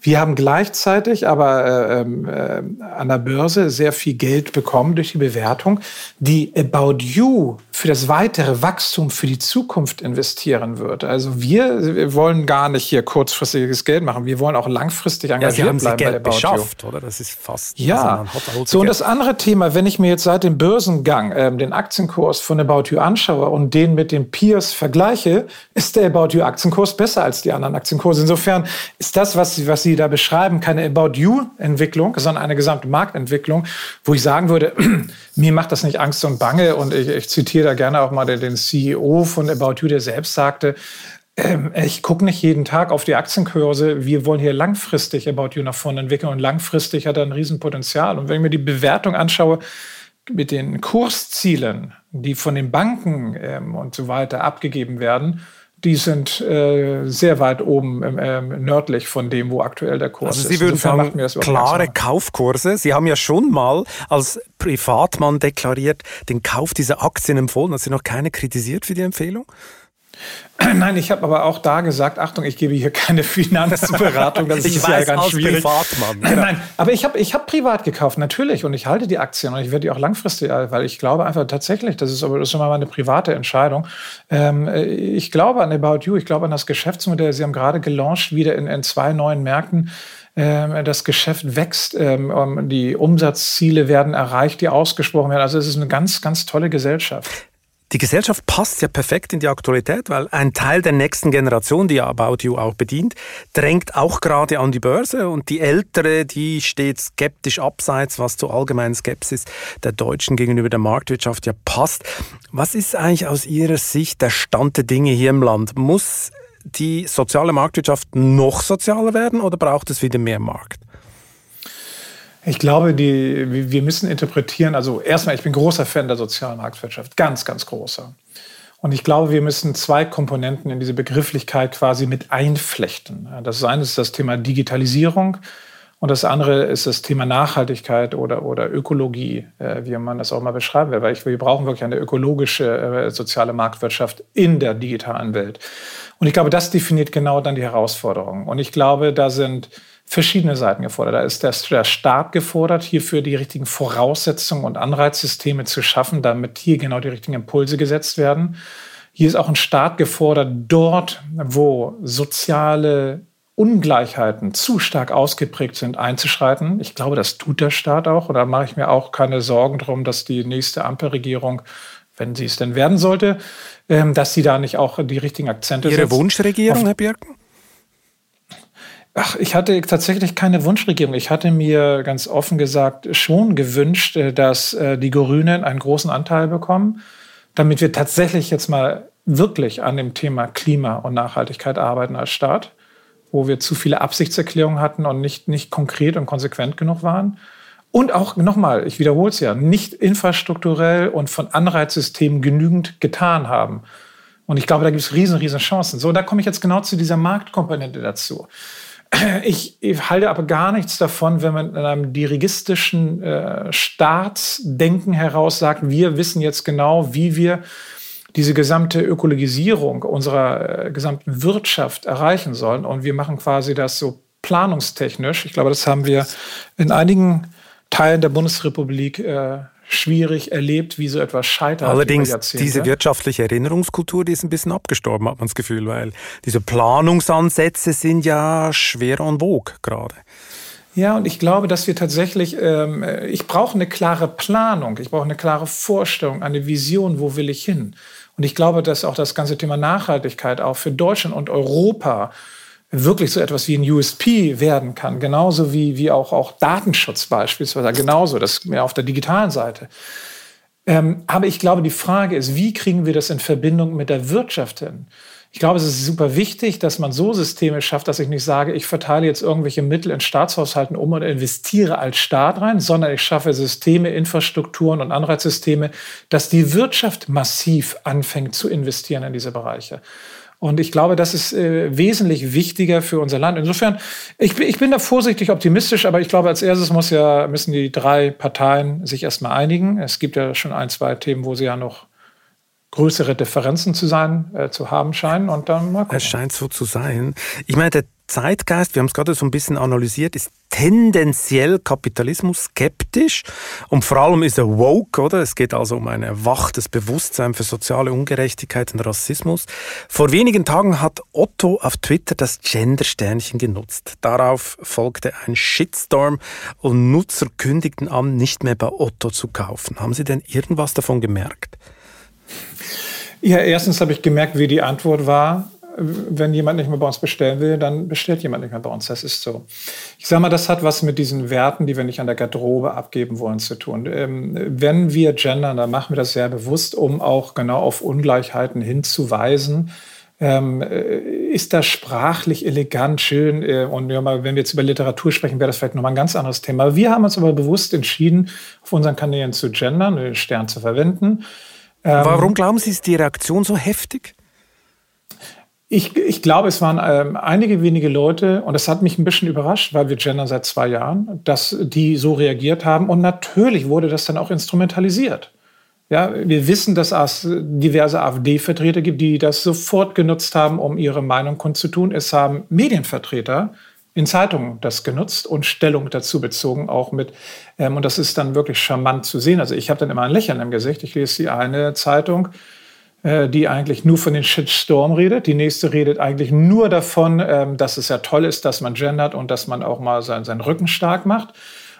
Wir haben gleichzeitig aber äh, äh, an der Börse sehr viel Geld bekommen durch die Bewertung, die About You für das weitere Wachstum, für die Zukunft investieren wird. Also wir, wir wollen gar nicht hier kurzfristiges Geld machen. Wir wollen auch langfristig engagiert ja, Sie haben bleiben Geld bei About beschafft, You. oder? Das ist fast. Ja. Also so und das andere Thema, wenn ich mir jetzt seit dem Börsengang äh, den Aktienkurs von About You anschaue und den mit den Peers vergleiche, ist der About You Aktienkurs besser als die anderen Aktienkurse. Insofern ist das, was Sie, was Sie da beschreiben, keine About You Entwicklung, sondern eine gesamte Marktentwicklung, wo ich sagen würde, mir macht das nicht Angst und Bange. Und ich, ich zitiere da gerne auch mal den, den CEO von About You, der selbst sagte, ähm, ich gucke nicht jeden Tag auf die Aktienkurse. Wir wollen hier langfristig About You nach vorne entwickeln und langfristig hat er ein Riesenpotenzial. Und wenn ich mir die Bewertung anschaue, mit den Kurszielen, die von den Banken ähm, und so weiter abgegeben werden, die sind äh, sehr weit oben äh, nördlich von dem, wo aktuell der Kurs ist. Also Sie würden sagen, klare Kaufkurse. Sie haben ja schon mal als Privatmann deklariert, den Kauf dieser Aktien empfohlen. Hat Sie noch keine kritisiert für die Empfehlung? Nein, ich habe aber auch da gesagt, Achtung, ich gebe hier keine Finanzberatung, das ist ja ganz schwierig. Privatmann. Genau. Nein, aber ich habe ich hab privat gekauft, natürlich, und ich halte die Aktien und ich werde die auch langfristig, weil ich glaube einfach tatsächlich, das ist aber das ist immer meine private Entscheidung. Ähm, ich glaube an About You, ich glaube an das Geschäftsmodell. Sie haben gerade gelauncht, wieder in, in zwei neuen Märkten ähm, das Geschäft wächst, ähm, die Umsatzziele werden erreicht, die ausgesprochen werden. Also es ist eine ganz, ganz tolle Gesellschaft. Die Gesellschaft passt ja perfekt in die Aktualität, weil ein Teil der nächsten Generation, die About You auch bedient, drängt auch gerade an die Börse und die ältere, die steht skeptisch abseits, was zur allgemeinen Skepsis der Deutschen gegenüber der Marktwirtschaft ja passt. Was ist eigentlich aus Ihrer Sicht der Stand der Dinge hier im Land? Muss die soziale Marktwirtschaft noch sozialer werden oder braucht es wieder mehr Markt? Ich glaube, die, wir müssen interpretieren, also erstmal, ich bin großer Fan der sozialen Marktwirtschaft, ganz, ganz großer. Und ich glaube, wir müssen zwei Komponenten in diese Begrifflichkeit quasi mit einflechten. Das eine ist das Thema Digitalisierung und das andere ist das Thema Nachhaltigkeit oder, oder Ökologie, äh, wie man das auch mal beschreiben will. Weil ich, wir brauchen wirklich eine ökologische äh, soziale Marktwirtschaft in der digitalen Welt. Und ich glaube, das definiert genau dann die Herausforderungen. Und ich glaube, da sind verschiedene Seiten gefordert. Da ist der Staat gefordert, hierfür die richtigen Voraussetzungen und Anreizsysteme zu schaffen, damit hier genau die richtigen Impulse gesetzt werden. Hier ist auch ein Staat gefordert, dort, wo soziale Ungleichheiten zu stark ausgeprägt sind, einzuschreiten. Ich glaube, das tut der Staat auch. Und da mache ich mir auch keine Sorgen drum, dass die nächste Ampelregierung, wenn sie es denn werden sollte, ähm, dass sie da nicht auch die richtigen Akzente Ihre setzt. Ihre Wunschregierung, Herr Birken? Ach, ich hatte tatsächlich keine Wunschregierung. Ich hatte mir ganz offen gesagt schon gewünscht, äh, dass äh, die Grünen einen großen Anteil bekommen, damit wir tatsächlich jetzt mal wirklich an dem Thema Klima und Nachhaltigkeit arbeiten als Staat, wo wir zu viele Absichtserklärungen hatten und nicht, nicht konkret und konsequent genug waren. Und auch nochmal, ich wiederhole es ja, nicht infrastrukturell und von Anreizsystemen genügend getan haben. Und ich glaube, da gibt es riesen, riesen Chancen. So, da komme ich jetzt genau zu dieser Marktkomponente dazu. Ich, ich, halte aber gar nichts davon, wenn man in einem dirigistischen äh, Staatsdenken heraus sagt, wir wissen jetzt genau, wie wir diese gesamte Ökologisierung unserer äh, gesamten Wirtschaft erreichen sollen. Und wir machen quasi das so planungstechnisch. Ich glaube, das haben wir in einigen Teilen der Bundesrepublik äh, schwierig erlebt, wie so etwas scheitert. Allerdings, diese wirtschaftliche Erinnerungskultur, die ist ein bisschen abgestorben, hat man das Gefühl, weil diese Planungsansätze sind ja schwer en vogue gerade. Ja, und ich glaube, dass wir tatsächlich, ähm, ich brauche eine klare Planung, ich brauche eine klare Vorstellung, eine Vision, wo will ich hin. Und ich glaube, dass auch das ganze Thema Nachhaltigkeit auch für Deutschland und Europa wirklich so etwas wie ein USP werden kann, genauso wie, wie auch, auch Datenschutz beispielsweise, genauso, das mehr auf der digitalen Seite. Ähm, aber ich glaube, die Frage ist, wie kriegen wir das in Verbindung mit der Wirtschaft hin? Ich glaube, es ist super wichtig, dass man so Systeme schafft, dass ich nicht sage, ich verteile jetzt irgendwelche Mittel in Staatshaushalten um und investiere als Staat rein, sondern ich schaffe Systeme, Infrastrukturen und Anreizsysteme, dass die Wirtschaft massiv anfängt zu investieren in diese Bereiche. Und ich glaube, das ist äh, wesentlich wichtiger für unser Land. Insofern, ich, ich bin da vorsichtig optimistisch, aber ich glaube, als erstes muss ja, müssen die drei Parteien sich erstmal einigen. Es gibt ja schon ein, zwei Themen, wo sie ja noch größere Differenzen zu sein, äh, zu haben scheinen und dann mal gucken. Es scheint so zu sein. Ich meine, der Zeitgeist, wir haben es gerade so ein bisschen analysiert, ist tendenziell Kapitalismus skeptisch und vor allem ist er woke, oder? Es geht also um ein erwachtes Bewusstsein für soziale Ungerechtigkeit und Rassismus. Vor wenigen Tagen hat Otto auf Twitter das Gender-Sternchen genutzt. Darauf folgte ein Shitstorm und Nutzer kündigten an, nicht mehr bei Otto zu kaufen. Haben Sie denn irgendwas davon gemerkt? Ja, erstens habe ich gemerkt, wie die Antwort war wenn jemand nicht mehr bei uns bestellen will, dann bestellt jemand nicht mehr bei uns. Das ist so. Ich sage mal, das hat was mit diesen Werten, die wir nicht an der Garderobe abgeben wollen, zu tun. Ähm, wenn wir gendern, dann machen wir das sehr bewusst, um auch genau auf Ungleichheiten hinzuweisen. Ähm, äh, ist das sprachlich elegant, schön? Äh, und ja, mal, wenn wir jetzt über Literatur sprechen, wäre das vielleicht nochmal ein ganz anderes Thema. Wir haben uns aber bewusst entschieden, auf unseren Kanälen zu gendern, den Stern zu verwenden. Ähm, Warum glauben Sie, ist die Reaktion so heftig? Ich, ich glaube, es waren ähm, einige wenige Leute, und das hat mich ein bisschen überrascht, weil wir gendern seit zwei Jahren, dass die so reagiert haben. Und natürlich wurde das dann auch instrumentalisiert. Ja, wir wissen, dass es diverse AfD-Vertreter gibt, die das sofort genutzt haben, um ihre Meinung kundzutun. Es haben Medienvertreter in Zeitungen das genutzt und Stellung dazu bezogen, auch mit, ähm, und das ist dann wirklich charmant zu sehen. Also ich habe dann immer ein Lächeln im Gesicht. Ich lese die eine Zeitung, äh, die eigentlich nur von den Shitstorm redet. Die nächste redet eigentlich nur davon, ähm, dass es ja toll ist, dass man gendert und dass man auch mal seinen, seinen Rücken stark macht.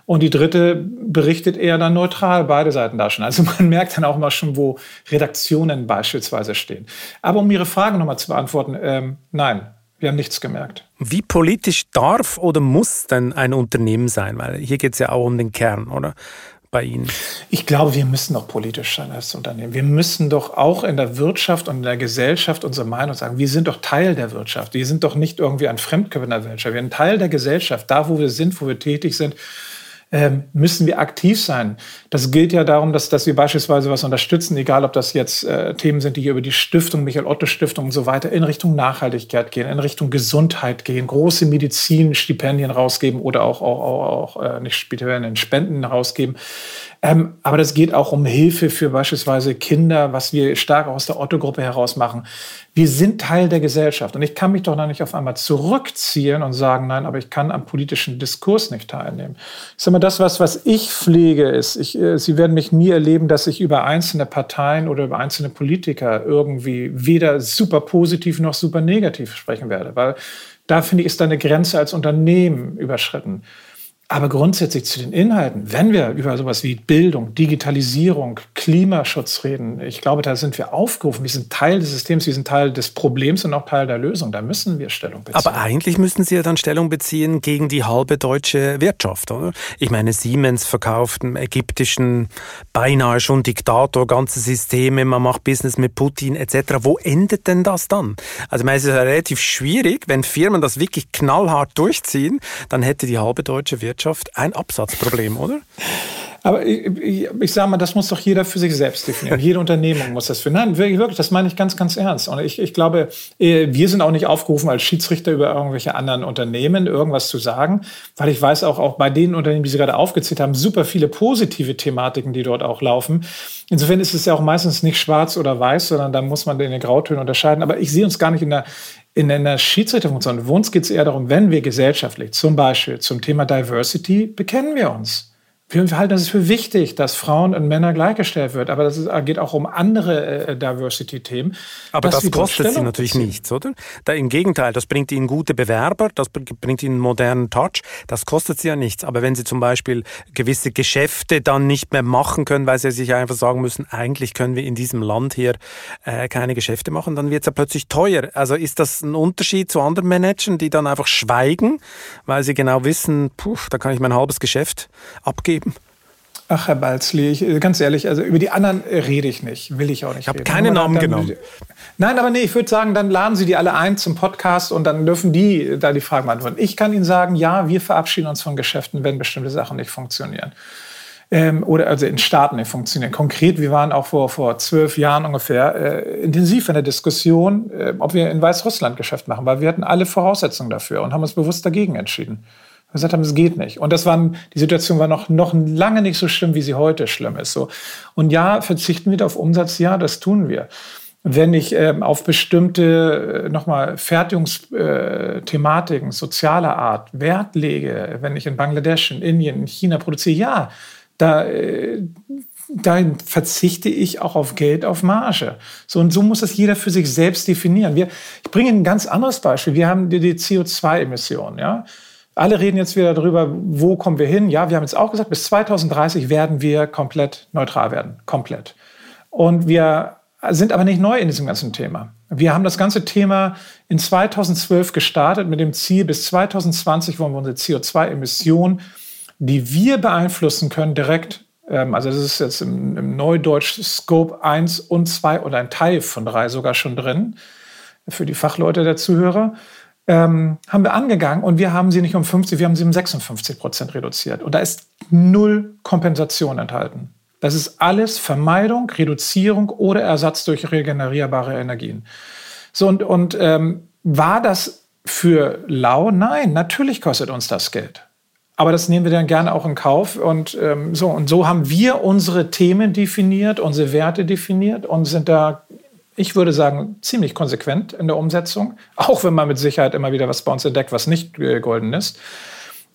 Und die dritte berichtet eher dann neutral beide Seiten da schon. Also man merkt dann auch mal schon, wo Redaktionen beispielsweise stehen. Aber um Ihre Frage nochmal zu beantworten, ähm, nein, wir haben nichts gemerkt. Wie politisch darf oder muss denn ein Unternehmen sein? Weil hier geht es ja auch um den Kern, oder? bei Ihnen? Ich glaube, wir müssen doch politisch sein als Unternehmen. Wir müssen doch auch in der Wirtschaft und in der Gesellschaft unsere Meinung sagen. Wir sind doch Teil der Wirtschaft. Wir sind doch nicht irgendwie ein Fremdkörper in der Wirtschaft. Wir sind Teil der Gesellschaft. Da, wo wir sind, wo wir tätig sind, ähm, müssen wir aktiv sein. Das gilt ja darum, dass, dass wir beispielsweise was unterstützen, egal ob das jetzt äh, Themen sind, die hier über die Stiftung, Michael-Otto-Stiftung und so weiter, in Richtung Nachhaltigkeit gehen, in Richtung Gesundheit gehen, große Medizinstipendien rausgeben oder auch, auch, auch, auch äh, nicht Stipendien, Spenden rausgeben. Ähm, aber das geht auch um Hilfe für beispielsweise Kinder, was wir stark aus der Otto-Gruppe heraus machen. Wir sind Teil der Gesellschaft. Und ich kann mich doch noch nicht auf einmal zurückziehen und sagen, nein, aber ich kann am politischen Diskurs nicht teilnehmen. Ich sage mal, das, was, was ich pflege, ist, ich, äh, Sie werden mich nie erleben, dass ich über einzelne Parteien oder über einzelne Politiker irgendwie weder super positiv noch super negativ sprechen werde. Weil da finde ich, ist eine Grenze als Unternehmen überschritten. Aber grundsätzlich zu den Inhalten, wenn wir über sowas wie Bildung, Digitalisierung, Klimaschutz reden, ich glaube, da sind wir aufgerufen. Wir sind Teil des Systems, wir sind Teil des Problems und auch Teil der Lösung. Da müssen wir Stellung beziehen. Aber eigentlich müssten Sie ja dann Stellung beziehen gegen die halbe deutsche Wirtschaft, oder? Ich meine, Siemens verkauft einem ägyptischen beinahe schon Diktator ganze Systeme, man macht Business mit Putin etc. Wo endet denn das dann? Also ich meine, es ist ja relativ schwierig, wenn Firmen das wirklich knallhart durchziehen, dann hätte die halbe deutsche Wirtschaft ein Absatzproblem, oder? Aber ich, ich, ich sage mal, das muss doch jeder für sich selbst definieren. Jede Unternehmung muss das finden. Nein, wirklich, das meine ich ganz, ganz ernst. Und ich, ich glaube, äh, wir sind auch nicht aufgerufen, als Schiedsrichter über irgendwelche anderen Unternehmen irgendwas zu sagen, weil ich weiß auch, auch bei den Unternehmen, die Sie gerade aufgezählt haben, super viele positive Thematiken, die dort auch laufen. Insofern ist es ja auch meistens nicht schwarz oder weiß, sondern da muss man in den Grautönen unterscheiden. Aber ich sehe uns gar nicht in der, in einer Schiedsrichterfunktion. Für uns geht es eher darum, wenn wir gesellschaftlich zum Beispiel zum Thema Diversity bekennen wir uns. Wir halten es für wichtig, dass Frauen und Männer gleichgestellt wird, aber das geht auch um andere äh, Diversity-Themen. Aber das kostet sie natürlich nichts, oder? Da, Im Gegenteil, das bringt ihnen gute Bewerber, das bringt ihnen einen modernen Touch, das kostet sie ja nichts. Aber wenn sie zum Beispiel gewisse Geschäfte dann nicht mehr machen können, weil sie sich einfach sagen müssen, eigentlich können wir in diesem Land hier äh, keine Geschäfte machen, dann wird es ja plötzlich teuer. Also ist das ein Unterschied zu anderen Managern, die dann einfach schweigen, weil sie genau wissen, puh, da kann ich mein halbes Geschäft abgeben? Geben? Ach, Herr Balzli, ich, ganz ehrlich, also über die anderen rede ich nicht, will ich auch nicht. Ich habe keine Namen genommen. Nein, aber nee, ich würde sagen, dann laden Sie die alle ein zum Podcast und dann dürfen die da die Fragen beantworten. Ich kann Ihnen sagen, ja, wir verabschieden uns von Geschäften, wenn bestimmte Sachen nicht funktionieren. Ähm, oder also in Staaten nicht funktionieren. Konkret, wir waren auch vor, vor zwölf Jahren ungefähr äh, intensiv in der Diskussion, äh, ob wir in Weißrussland Geschäft machen, weil wir hatten alle Voraussetzungen dafür und haben uns bewusst dagegen entschieden gesagt haben, es geht nicht. Und das waren, die Situation war noch, noch lange nicht so schlimm, wie sie heute schlimm ist. So. Und ja, verzichten wir auf Umsatz? Ja, das tun wir. Wenn ich ähm, auf bestimmte, äh, nochmal, Fertigungsthematiken äh, sozialer Art Wert lege, wenn ich in Bangladesch, in Indien, in China produziere, ja, da, äh, da verzichte ich auch auf Geld, auf Marge. So, und so muss das jeder für sich selbst definieren. Wir, ich bringe ein ganz anderes Beispiel. Wir haben die, die CO2-Emissionen, ja. Alle reden jetzt wieder darüber, wo kommen wir hin? Ja, wir haben jetzt auch gesagt, bis 2030 werden wir komplett neutral werden. Komplett. Und wir sind aber nicht neu in diesem ganzen Thema. Wir haben das ganze Thema in 2012 gestartet mit dem Ziel, bis 2020 wollen wir unsere CO2-Emissionen, die wir beeinflussen können, direkt, ähm, also das ist jetzt im, im Neudeutsch Scope 1 und 2 oder ein Teil von 3 sogar schon drin, für die Fachleute der Zuhörer ähm, haben wir angegangen und wir haben sie nicht um 50, wir haben sie um 56 Prozent reduziert. Und da ist null Kompensation enthalten. Das ist alles Vermeidung, Reduzierung oder Ersatz durch regenerierbare Energien. So, und, und ähm, war das für lau? Nein, natürlich kostet uns das Geld. Aber das nehmen wir dann gerne auch in Kauf. Und, ähm, so, und so haben wir unsere Themen definiert, unsere Werte definiert und sind da ich würde sagen, ziemlich konsequent in der Umsetzung, auch wenn man mit Sicherheit immer wieder was bei uns entdeckt, was nicht äh, golden ist.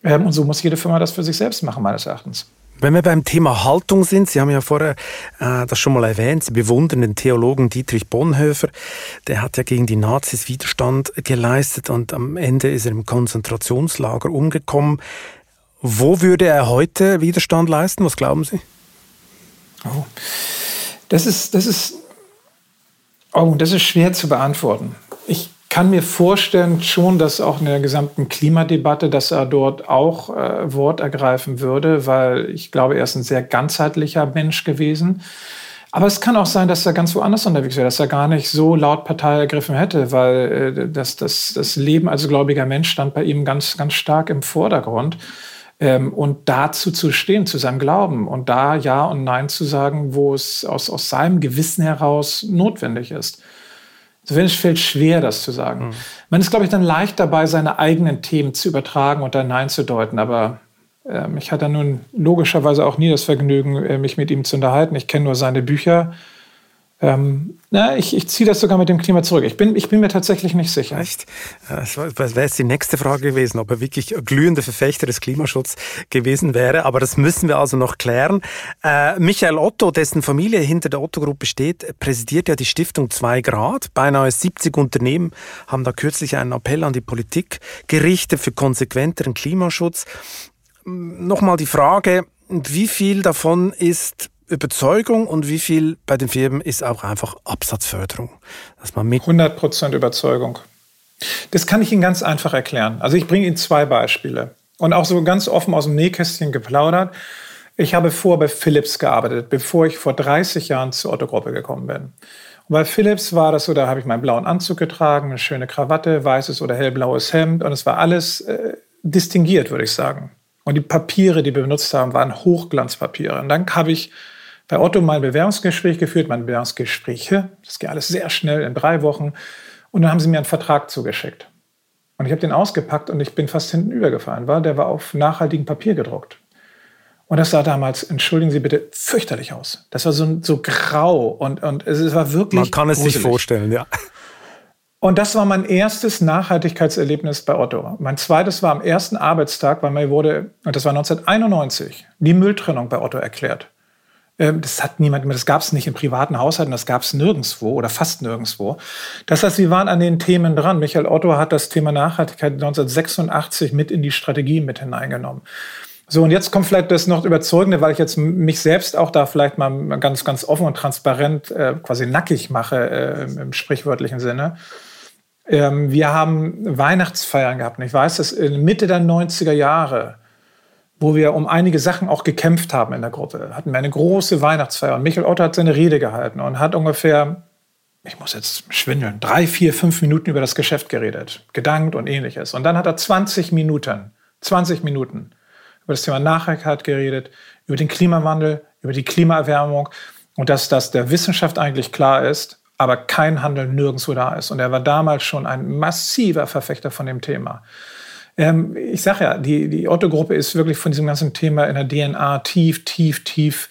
Ähm, und so muss jede Firma das für sich selbst machen, meines Erachtens. Wenn wir beim Thema Haltung sind, Sie haben ja vorher äh, das schon mal erwähnt, Sie bewundern den Theologen Dietrich Bonhoeffer. Der hat ja gegen die Nazis Widerstand geleistet und am Ende ist er im Konzentrationslager umgekommen. Wo würde er heute Widerstand leisten? Was glauben Sie? Oh. Das ist, das ist Oh, das ist schwer zu beantworten. Ich kann mir vorstellen schon, dass auch in der gesamten Klimadebatte, dass er dort auch äh, Wort ergreifen würde, weil ich glaube, er ist ein sehr ganzheitlicher Mensch gewesen. Aber es kann auch sein, dass er ganz woanders unterwegs wäre, dass er gar nicht so laut Partei ergriffen hätte, weil äh, das, das, das Leben als gläubiger Mensch stand bei ihm ganz, ganz stark im Vordergrund ähm, und dazu zu stehen, zu seinem Glauben und da Ja und Nein zu sagen, wo es aus, aus seinem Gewissen heraus notwendig ist. Also es fällt schwer, das zu sagen. Mhm. Man ist, glaube ich, dann leicht dabei, seine eigenen Themen zu übertragen und dann Nein zu deuten, aber ähm, ich hatte nun logischerweise auch nie das Vergnügen, äh, mich mit ihm zu unterhalten. Ich kenne nur seine Bücher. Ähm, na, ich, ich ziehe das sogar mit dem Klima zurück. Ich bin, ich bin mir tatsächlich nicht sicher. Echt? Das wäre jetzt die nächste Frage gewesen, ob er wirklich glühender Verfechter des Klimaschutzes gewesen wäre. Aber das müssen wir also noch klären. Äh, Michael Otto, dessen Familie hinter der Otto-Gruppe steht, präsidiert ja die Stiftung 2 Grad. Beinahe 70 Unternehmen haben da kürzlich einen Appell an die Politik gerichtet für konsequenteren Klimaschutz. Nochmal die Frage, wie viel davon ist Überzeugung und wie viel bei den Firmen ist auch einfach Absatzförderung? Dass man mit 100 Prozent Überzeugung. Das kann ich Ihnen ganz einfach erklären. Also ich bringe Ihnen zwei Beispiele und auch so ganz offen aus dem Nähkästchen geplaudert. Ich habe vor bei Philips gearbeitet, bevor ich vor 30 Jahren zur Otto-Gruppe gekommen bin. Und bei Philips war das so, da habe ich meinen blauen Anzug getragen, eine schöne Krawatte, weißes oder hellblaues Hemd und es war alles äh, distinguiert, würde ich sagen. Und die Papiere, die wir benutzt haben, waren Hochglanzpapiere. Und dann habe ich bei Otto mein Bewerbungsgespräch geführt, mein Bewerbungsgespräche. Das ging alles sehr schnell in drei Wochen. Und dann haben sie mir einen Vertrag zugeschickt. Und ich habe den ausgepackt und ich bin fast hinten übergefallen, weil der war auf nachhaltigem Papier gedruckt. Und das sah damals, entschuldigen Sie bitte, fürchterlich aus. Das war so, so grau und, und es war wirklich. Man kann es gruselig. sich vorstellen, ja. Und das war mein erstes Nachhaltigkeitserlebnis bei Otto. Mein zweites war am ersten Arbeitstag, weil mir wurde, und das war 1991, die Mülltrennung bei Otto erklärt. Ähm, das hat niemand mehr, das gab es nicht in privaten Haushalten, das gab es nirgendwo oder fast nirgendwo. Das heißt, wir waren an den Themen dran. Michael Otto hat das Thema Nachhaltigkeit 1986 mit in die Strategie mit hineingenommen. So, und jetzt kommt vielleicht das noch Überzeugende, weil ich jetzt mich selbst auch da vielleicht mal ganz, ganz offen und transparent äh, quasi nackig mache, äh, im sprichwörtlichen Sinne. Ähm, wir haben Weihnachtsfeiern gehabt. Und ich weiß, dass in Mitte der 90er Jahre wo wir um einige Sachen auch gekämpft haben in der Gruppe. Hatten wir eine große Weihnachtsfeier und Michael Otto hat seine Rede gehalten und hat ungefähr, ich muss jetzt schwindeln, drei, vier, fünf Minuten über das Geschäft geredet, gedankt und ähnliches. Und dann hat er 20 Minuten, 20 Minuten über das Thema Nachhaltigkeit geredet, über den Klimawandel, über die Klimaerwärmung und dass das der Wissenschaft eigentlich klar ist, aber kein Handel nirgendwo da ist. Und er war damals schon ein massiver Verfechter von dem Thema. Ähm, ich sage ja, die, die Otto-Gruppe ist wirklich von diesem ganzen Thema in der DNA tief, tief, tief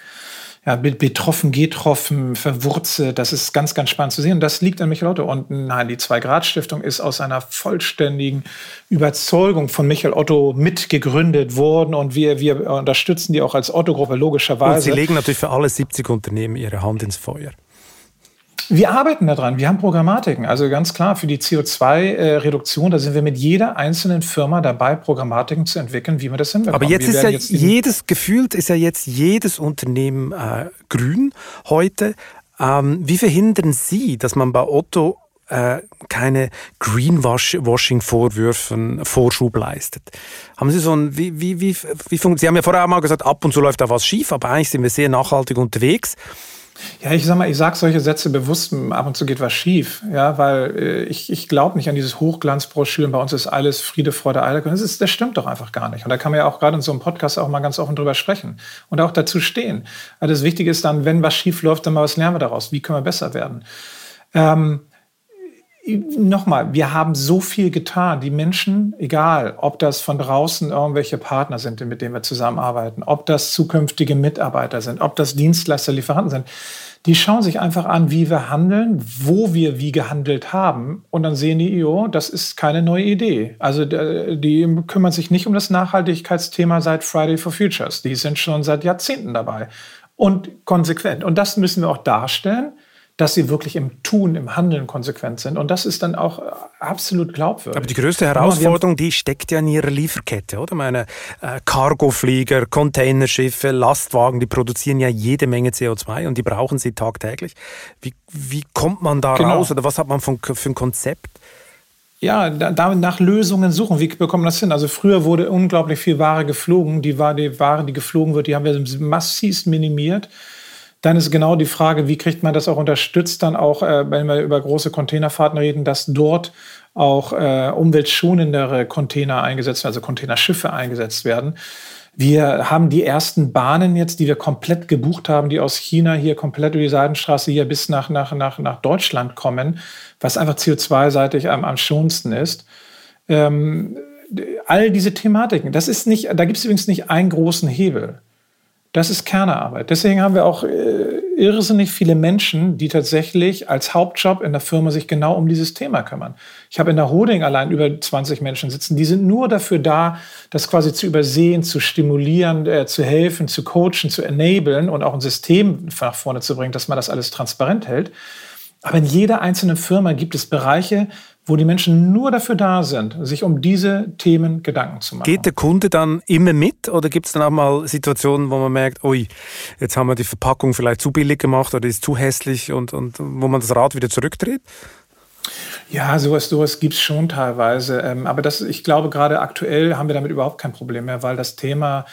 ja, betroffen, getroffen, verwurzelt. Das ist ganz, ganz spannend zu sehen. Und das liegt an Michael Otto. Und nein, die Zwei-Grad-Stiftung ist aus einer vollständigen Überzeugung von Michael Otto mitgegründet worden. Und wir, wir unterstützen die auch als Otto-Gruppe logischerweise. Und Sie legen natürlich für alle 70 Unternehmen ihre Hand ins Feuer. Wir arbeiten daran. Wir haben Programmatiken. Also ganz klar, für die CO2-Reduktion, da sind wir mit jeder einzelnen Firma dabei, Programmatiken zu entwickeln, wie wir das hinbekommen. Aber jetzt ist ja jetzt jedes, gefühlt ist ja jetzt jedes Unternehmen äh, grün heute. Ähm, wie verhindern Sie, dass man bei Otto äh, keine Greenwashing-Vorwürfen Vorschub leistet. Haben Sie so ein, wie, wie, wie, wie Sie haben ja vorher auch mal gesagt, ab und zu läuft da was schief, aber eigentlich sind wir sehr nachhaltig unterwegs. Ja, ich sag mal, ich sag solche Sätze bewusst, ab und zu geht was schief, ja, weil äh, ich, ich glaube nicht an dieses Hochglanzbroschüren, bei uns ist alles Friede, Freude, Eierkuchen. Das, ist, das stimmt doch einfach gar nicht. Und da kann man ja auch gerade in so einem Podcast auch mal ganz offen drüber sprechen und auch dazu stehen. Also das Wichtige ist dann, wenn was schief läuft, dann mal was lernen wir daraus. Wie können wir besser werden? Ähm, nochmal, wir haben so viel getan. Die Menschen, egal, ob das von draußen irgendwelche Partner sind, mit denen wir zusammenarbeiten, ob das zukünftige Mitarbeiter sind, ob das Dienstleister, Lieferanten sind, die schauen sich einfach an, wie wir handeln, wo wir wie gehandelt haben. Und dann sehen die, jo, das ist keine neue Idee. Also die kümmern sich nicht um das Nachhaltigkeitsthema seit Friday for Futures. Die sind schon seit Jahrzehnten dabei und konsequent. Und das müssen wir auch darstellen dass sie wirklich im Tun, im Handeln konsequent sind. Und das ist dann auch äh, absolut glaubwürdig. Aber die größte Herausforderung, die steckt ja in ihrer Lieferkette, oder? Meine äh, Cargoflieger, Containerschiffe, Lastwagen, die produzieren ja jede Menge CO2 und die brauchen sie tagtäglich. Wie, wie kommt man da genau. raus oder was hat man von, für ein Konzept? ja, da, nach Lösungen suchen. Wie bekommen wir das hin? Also früher wurde unglaublich viel Ware geflogen. Die Ware, die, Ware, die geflogen wird, die haben wir massiv minimiert. Dann ist genau die Frage, wie kriegt man das auch unterstützt, dann auch, äh, wenn wir über große Containerfahrten reden, dass dort auch äh, umweltschonendere Container eingesetzt werden, also Containerschiffe eingesetzt werden. Wir haben die ersten Bahnen jetzt, die wir komplett gebucht haben, die aus China hier komplett über die Seidenstraße hier bis nach, nach, nach, nach Deutschland kommen, was einfach CO2-seitig am, am schonsten ist. Ähm, all diese Thematiken, das ist nicht, da gibt es übrigens nicht einen großen Hebel. Das ist Kernearbeit. Deswegen haben wir auch äh, irrsinnig viele Menschen, die tatsächlich als Hauptjob in der Firma sich genau um dieses Thema kümmern. Ich habe in der Holding allein über 20 Menschen sitzen, die sind nur dafür da, das quasi zu übersehen, zu stimulieren, äh, zu helfen, zu coachen, zu enablen und auch ein System nach vorne zu bringen, dass man das alles transparent hält. Aber in jeder einzelnen Firma gibt es Bereiche, wo die Menschen nur dafür da sind, sich um diese Themen Gedanken zu machen. Geht der Kunde dann immer mit oder gibt es dann auch mal Situationen, wo man merkt, ui, jetzt haben wir die Verpackung vielleicht zu billig gemacht oder ist zu hässlich und, und wo man das Rad wieder zurückdreht? Ja, sowas, sowas gibt es schon teilweise. Ähm, aber das, ich glaube, gerade aktuell haben wir damit überhaupt kein Problem mehr, weil das Thema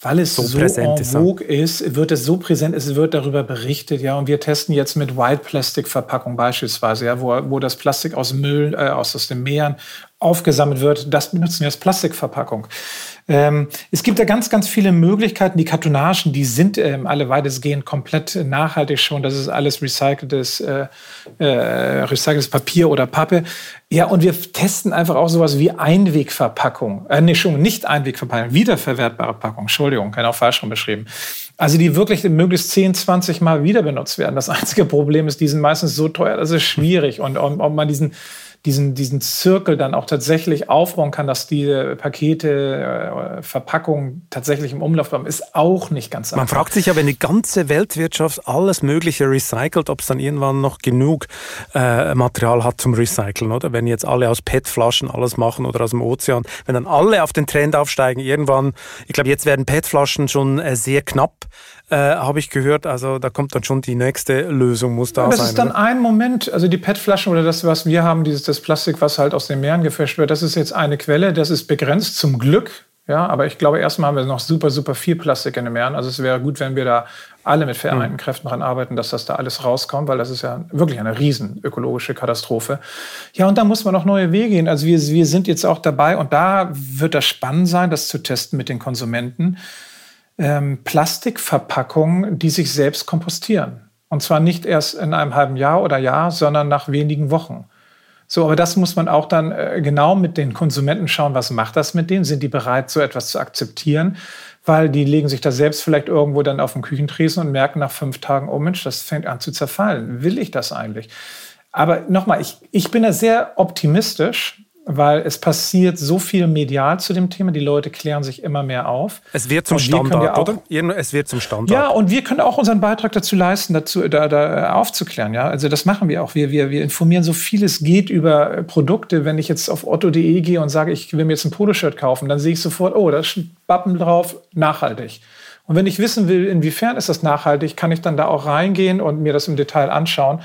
weil es so, so präsent en vogue ist, ist, wird es so präsent, es wird darüber berichtet, ja. Und wir testen jetzt mit White Plastic Verpackung beispielsweise, ja, wo, wo das Plastik aus Müll, äh, aus, aus den Meeren aufgesammelt wird. Das benutzen wir als Plastikverpackung. Ähm, es gibt da ganz, ganz viele Möglichkeiten. Die Kartonagen, die sind ähm, alle weitestgehend komplett nachhaltig schon. Das ist alles recyceltes, äh, äh, recyceltes Papier oder Pappe. Ja, und wir testen einfach auch sowas wie Einwegverpackung. Äh, nee, schon nicht Einwegverpackung, wiederverwertbare Packung. Entschuldigung, kann auch falsch rum beschrieben. Also die wirklich möglichst 10, 20 Mal wieder benutzt werden. Das einzige Problem ist, die sind meistens so teuer, das ist schwierig. Und ob man diesen diesen, diesen Zirkel dann auch tatsächlich aufbauen kann, dass die Pakete, äh, Verpackungen tatsächlich im Umlauf bleiben, ist auch nicht ganz einfach. Man fragt sich ja, wenn die ganze Weltwirtschaft alles Mögliche recycelt, ob es dann irgendwann noch genug äh, Material hat zum Recyceln, oder? Wenn jetzt alle aus PET-Flaschen alles machen oder aus dem Ozean, wenn dann alle auf den Trend aufsteigen, irgendwann, ich glaube, jetzt werden PET-Flaschen schon äh, sehr knapp äh, habe ich gehört. Also da kommt dann schon die nächste Lösung, muss da ja, das sein. Das ist dann oder? ein Moment, also die PET-Flaschen oder das, was wir haben, dieses das Plastik, was halt aus den Meeren gefischt wird, das ist jetzt eine Quelle, das ist begrenzt zum Glück. Ja, aber ich glaube, erstmal haben wir noch super, super viel Plastik in den Meeren. Also es wäre gut, wenn wir da alle mit vereinten mhm. Kräften daran arbeiten, dass das da alles rauskommt, weil das ist ja wirklich eine riesen ökologische Katastrophe. Ja, und da muss man noch neue Wege gehen. Also wir, wir sind jetzt auch dabei und da wird das spannend sein, das zu testen mit den Konsumenten ähm, Plastikverpackungen, die sich selbst kompostieren. Und zwar nicht erst in einem halben Jahr oder Jahr, sondern nach wenigen Wochen. So, aber das muss man auch dann äh, genau mit den Konsumenten schauen, was macht das mit denen? Sind die bereit, so etwas zu akzeptieren? Weil die legen sich da selbst vielleicht irgendwo dann auf den Küchentresen und merken nach fünf Tagen, oh Mensch, das fängt an zu zerfallen. Will ich das eigentlich? Aber nochmal, ich, ich bin da sehr optimistisch, weil es passiert so viel medial zu dem Thema. Die Leute klären sich immer mehr auf. Es wird zum Standard, auch, oder? Es wird zum Standard. Ja, und wir können auch unseren Beitrag dazu leisten, dazu da, da aufzuklären. Ja, also das machen wir auch. Wir, wir, wir informieren so viel es geht über Produkte. Wenn ich jetzt auf otto.de gehe und sage, ich will mir jetzt ein Poloshirt kaufen, dann sehe ich sofort, oh, da ist ein Wappen drauf, nachhaltig. Und wenn ich wissen will, inwiefern ist das nachhaltig, kann ich dann da auch reingehen und mir das im Detail anschauen.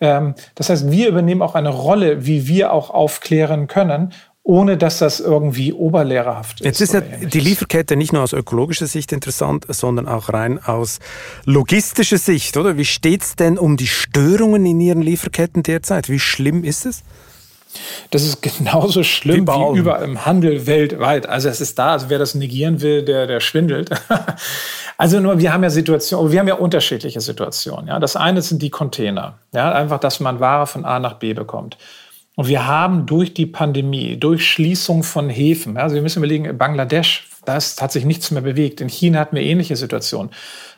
Ähm, das heißt, wir übernehmen auch eine Rolle, wie wir auch aufklären können ohne dass das irgendwie oberlehrerhaft ist. Jetzt ist ja die Lieferkette nicht nur aus ökologischer Sicht interessant, sondern auch rein aus logistischer Sicht, oder? Wie steht es denn um die Störungen in Ihren Lieferketten derzeit? Wie schlimm ist es? Das ist genauso schlimm wie, überall im Handel weltweit. Also es ist da, also wer das negieren will, der, der schwindelt. also nur, wir haben ja Situationen, wir haben ja unterschiedliche Situationen. Ja, das eine sind die Container. Ja, einfach, dass man Ware von A nach B bekommt. Und wir haben durch die Pandemie, durch Schließung von Häfen, also wir müssen überlegen, Bangladesch, da hat sich nichts mehr bewegt. In China hatten wir ähnliche Situationen.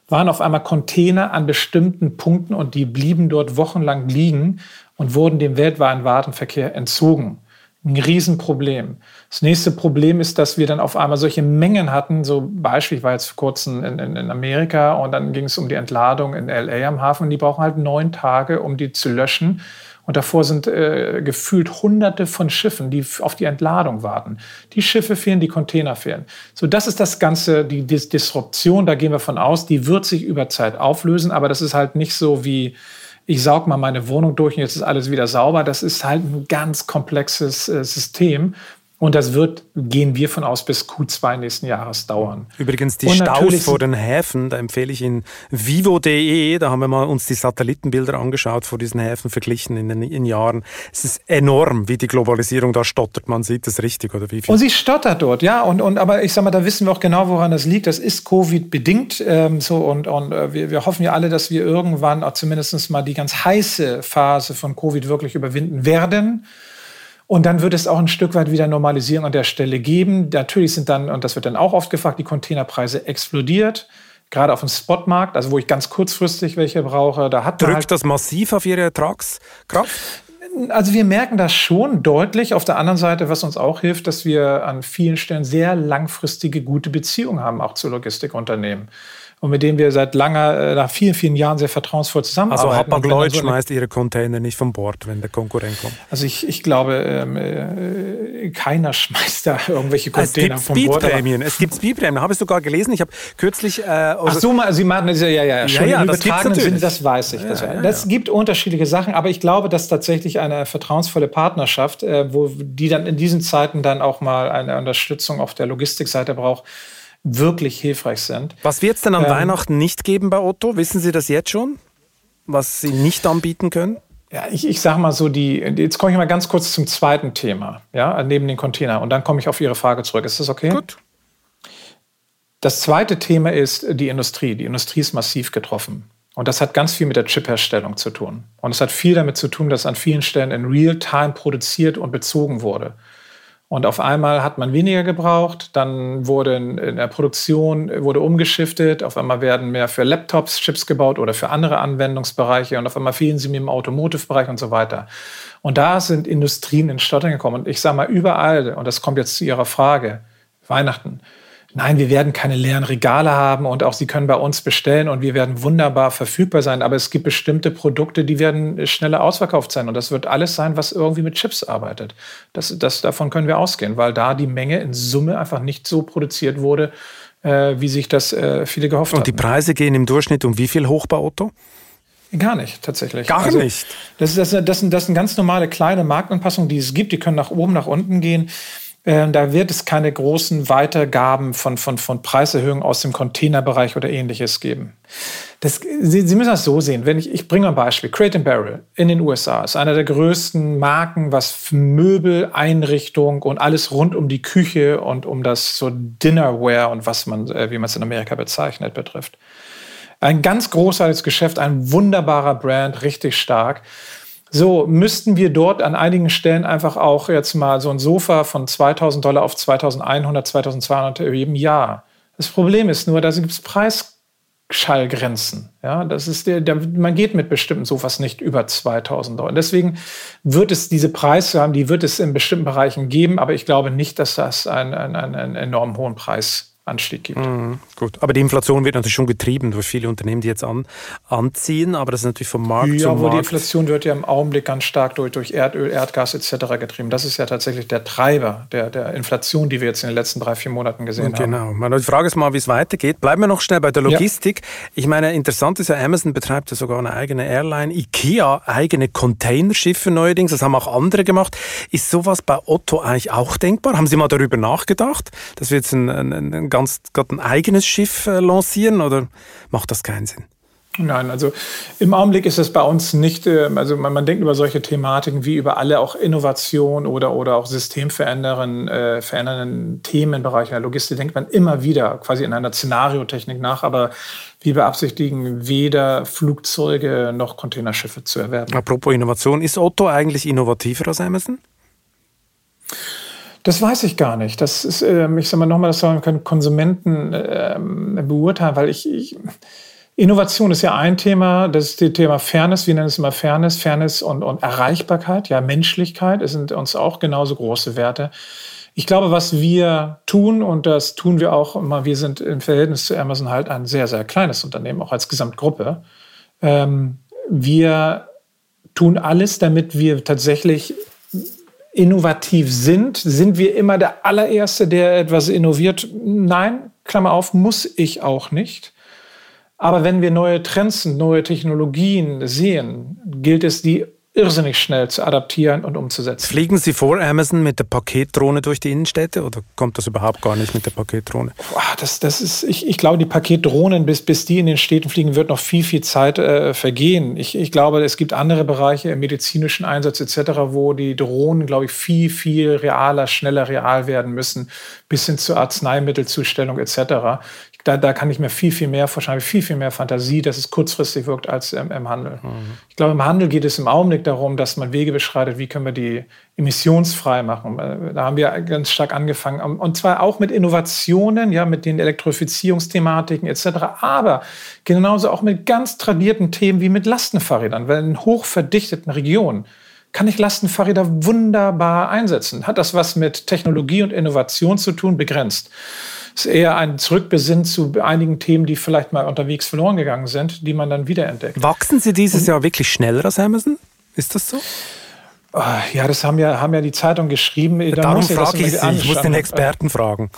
Waren auf einmal Container an bestimmten Punkten und die blieben dort wochenlang liegen und wurden dem weltweiten Warenverkehr entzogen. Ein Riesenproblem. Das nächste Problem ist, dass wir dann auf einmal solche Mengen hatten. So Beispiel, war jetzt vor kurzem in, in, in Amerika und dann ging es um die Entladung in LA am Hafen und die brauchen halt neun Tage, um die zu löschen. Und davor sind äh, gefühlt Hunderte von Schiffen, die auf die Entladung warten. Die Schiffe fehlen, die Container fehlen. So, das ist das Ganze, die Dis Disruption, da gehen wir von aus, die wird sich über Zeit auflösen, aber das ist halt nicht so wie ich saug mal meine Wohnung durch und jetzt ist alles wieder sauber. Das ist halt ein ganz komplexes äh, System. Und das wird, gehen wir von aus, bis Q2 nächsten Jahres dauern. Übrigens, die Staus vor den Häfen, da empfehle ich Ihnen vivo.de, da haben wir mal uns die Satellitenbilder angeschaut vor diesen Häfen verglichen in den in Jahren. Es ist enorm, wie die Globalisierung da stottert. Man sieht das richtig, oder wie viel? Und sie stottert dort, ja. Und, und aber ich sag mal, da wissen wir auch genau, woran das liegt. Das ist Covid-bedingt. Ähm, so, und, und äh, wir, wir hoffen ja alle, dass wir irgendwann auch zumindest mal die ganz heiße Phase von Covid wirklich überwinden werden. Und dann wird es auch ein Stück weit wieder Normalisierung an der Stelle geben. Natürlich sind dann, und das wird dann auch oft gefragt, die Containerpreise explodiert. Gerade auf dem Spotmarkt, also wo ich ganz kurzfristig welche brauche, da hat Drückt halt das massiv auf Ihre Ertragskraft? Also wir merken das schon deutlich. Auf der anderen Seite, was uns auch hilft, dass wir an vielen Stellen sehr langfristige, gute Beziehungen haben, auch zu Logistikunternehmen und mit denen wir seit langer, äh, nach vielen, vielen Jahren sehr vertrauensvoll zusammenarbeiten. Also Hapag-Lloyd so schmeißt ihre Container nicht vom Bord, wenn der Konkurrent kommt? Also ich, ich glaube, ähm, äh, keiner schmeißt da irgendwelche Container es vom Bord. Speedprämien. Es gibt Speedprämien. Habe ich sogar gelesen. Ich habe kürzlich... Äh, Ach so, Sie meinen, ja, ja, ja. Schon ja, ja, im übertragenen Sinne, das weiß ich. Ja, das, ja, das gibt unterschiedliche Sachen, aber ich glaube, dass tatsächlich eine vertrauensvolle Partnerschaft, äh, wo die dann in diesen Zeiten dann auch mal eine Unterstützung auf der Logistikseite braucht, wirklich hilfreich sind. Was wird es denn an ähm, Weihnachten nicht geben bei Otto? Wissen Sie das jetzt schon? Was Sie nicht anbieten können? Ja, ich, ich sage mal so, die, jetzt komme ich mal ganz kurz zum zweiten Thema, ja, neben den Container. Und dann komme ich auf Ihre Frage zurück. Ist das okay? Gut. Das zweite Thema ist die Industrie. Die Industrie ist massiv getroffen. Und das hat ganz viel mit der Chipherstellung zu tun. Und es hat viel damit zu tun, dass an vielen Stellen in Real-Time produziert und bezogen wurde. Und auf einmal hat man weniger gebraucht, dann wurde in, der Produktion wurde umgeschiftet, auf einmal werden mehr für Laptops Chips gebaut oder für andere Anwendungsbereiche und auf einmal fehlen sie mir im Automotive-Bereich und so weiter. Und da sind Industrien in Stottern gekommen. Und ich sage mal, überall, und das kommt jetzt zu Ihrer Frage, Weihnachten, nein, wir werden keine leeren Regale haben und auch Sie können bei uns bestellen und wir werden wunderbar verfügbar sein. Aber es gibt bestimmte Produkte, die werden schneller ausverkauft sein. Und das wird alles sein, was irgendwie mit Chips arbeitet. Das, das, davon können wir ausgehen, weil da die Menge in Summe einfach nicht so produziert wurde, äh, wie sich das äh, viele gehofft haben. Und die Preise gehen im Durchschnitt um wie viel hoch bei Otto? Gar nicht, tatsächlich. Gar also, nicht. Das, ist, das, das, das sind ganz normale kleine Marktanpassungen, die es gibt. Die können nach oben, nach unten gehen. Ähm, da wird es keine großen Weitergaben von, von, von Preiserhöhungen aus dem Containerbereich oder ähnliches geben. Das, Sie, Sie, müssen das so sehen. Wenn ich, ich bringe ein Beispiel. Crate Barrel in den USA ist einer der größten Marken, was Möbel, Einrichtung und alles rund um die Küche und um das so Dinnerware und was man, äh, wie man es in Amerika bezeichnet, betrifft. Ein ganz großartiges Geschäft, ein wunderbarer Brand, richtig stark. So müssten wir dort an einigen Stellen einfach auch jetzt mal so ein Sofa von 2000 Dollar auf 2100, 2200 erheben? Ja. Das Problem ist nur, da gibt es Preisschallgrenzen. Ja, das ist der, der, man geht mit bestimmten Sofas nicht über 2000 Dollar. Deswegen wird es diese Preise haben, die wird es in bestimmten Bereichen geben, aber ich glaube nicht, dass das einen, einen, einen enorm hohen Preis Anstieg gibt. Mhm, gut, aber die Inflation wird natürlich schon getrieben durch viele Unternehmen, die jetzt an, anziehen, aber das ist natürlich vom Markt ja, zum aber Markt. die Inflation wird ja im Augenblick ganz stark durch, durch Erdöl, Erdgas etc. getrieben. Das ist ja tatsächlich der Treiber der, der Inflation, die wir jetzt in den letzten drei, vier Monaten gesehen genau. haben. Genau. Die Frage ist mal, wie es weitergeht. Bleiben wir noch schnell bei der Logistik. Ja. Ich meine, interessant ist ja, Amazon betreibt ja sogar eine eigene Airline, IKEA eigene Containerschiffe neuerdings, das haben auch andere gemacht. Ist sowas bei Otto eigentlich auch denkbar? Haben Sie mal darüber nachgedacht, dass wir jetzt ein, ein, ein ganz gerade ein eigenes Schiff äh, lancieren oder macht das keinen Sinn? Nein, also im Augenblick ist es bei uns nicht, äh, also man, man, denkt über solche Thematiken wie über alle auch Innovation oder, oder auch systemverändernden äh, verändernden Themenbereiche der Logistik, denkt man immer wieder quasi in einer Szenariotechnik nach, aber wir beabsichtigen weder Flugzeuge noch Containerschiffe zu erwerben. Apropos Innovation, ist Otto eigentlich innovativer als Amazon? Das weiß ich gar nicht. Das ist, äh, ich sage mal nochmal, das sollen Konsumenten äh, beurteilen, weil ich, ich, Innovation ist ja ein Thema, das ist das Thema Fairness, wir nennen es immer Fairness, Fairness und, und Erreichbarkeit, ja, Menschlichkeit sind uns auch genauso große Werte. Ich glaube, was wir tun, und das tun wir auch immer, wir sind im Verhältnis zu Amazon halt ein sehr, sehr kleines Unternehmen, auch als Gesamtgruppe. Ähm, wir tun alles, damit wir tatsächlich innovativ sind. Sind wir immer der allererste, der etwas innoviert? Nein, Klammer auf, muss ich auch nicht. Aber wenn wir neue Trends und neue Technologien sehen, gilt es, die irrsinnig schnell zu adaptieren und umzusetzen. Fliegen Sie vor Amazon mit der Paketdrohne durch die Innenstädte oder kommt das überhaupt gar nicht mit der Paketdrohne? Das, das ist, ich, ich glaube, die Paketdrohnen, bis, bis die in den Städten fliegen, wird noch viel, viel Zeit äh, vergehen. Ich, ich glaube, es gibt andere Bereiche im medizinischen Einsatz etc., wo die Drohnen, glaube ich, viel, viel realer, schneller real werden müssen, bis hin zur Arzneimittelzustellung etc da, da kann ich mir viel, viel mehr vorstellen, viel, viel mehr Fantasie, dass es kurzfristig wirkt als im, im Handel. Mhm. Ich glaube, im Handel geht es im Augenblick darum, dass man Wege beschreitet, wie können wir die emissionsfrei machen. Äh, da haben wir ganz stark angefangen. Und zwar auch mit Innovationen, ja, mit den Elektrifizierungsthematiken etc., aber genauso auch mit ganz tradierten Themen wie mit Lastenfahrrädern, weil in hochverdichteten Regionen kann ich Lastenfahrräder wunderbar einsetzen. Hat das was mit Technologie und Innovation zu tun? Begrenzt ist eher ein Zurückbesinn zu einigen Themen, die vielleicht mal unterwegs verloren gegangen sind, die man dann wiederentdeckt. Wachsen Sie dieses Jahr wirklich schneller als Amazon? Ist das so? Ah, ja, das haben ja, haben ja die Zeitungen geschrieben. Darum frage ich Sie, ich muss den Experten fragen.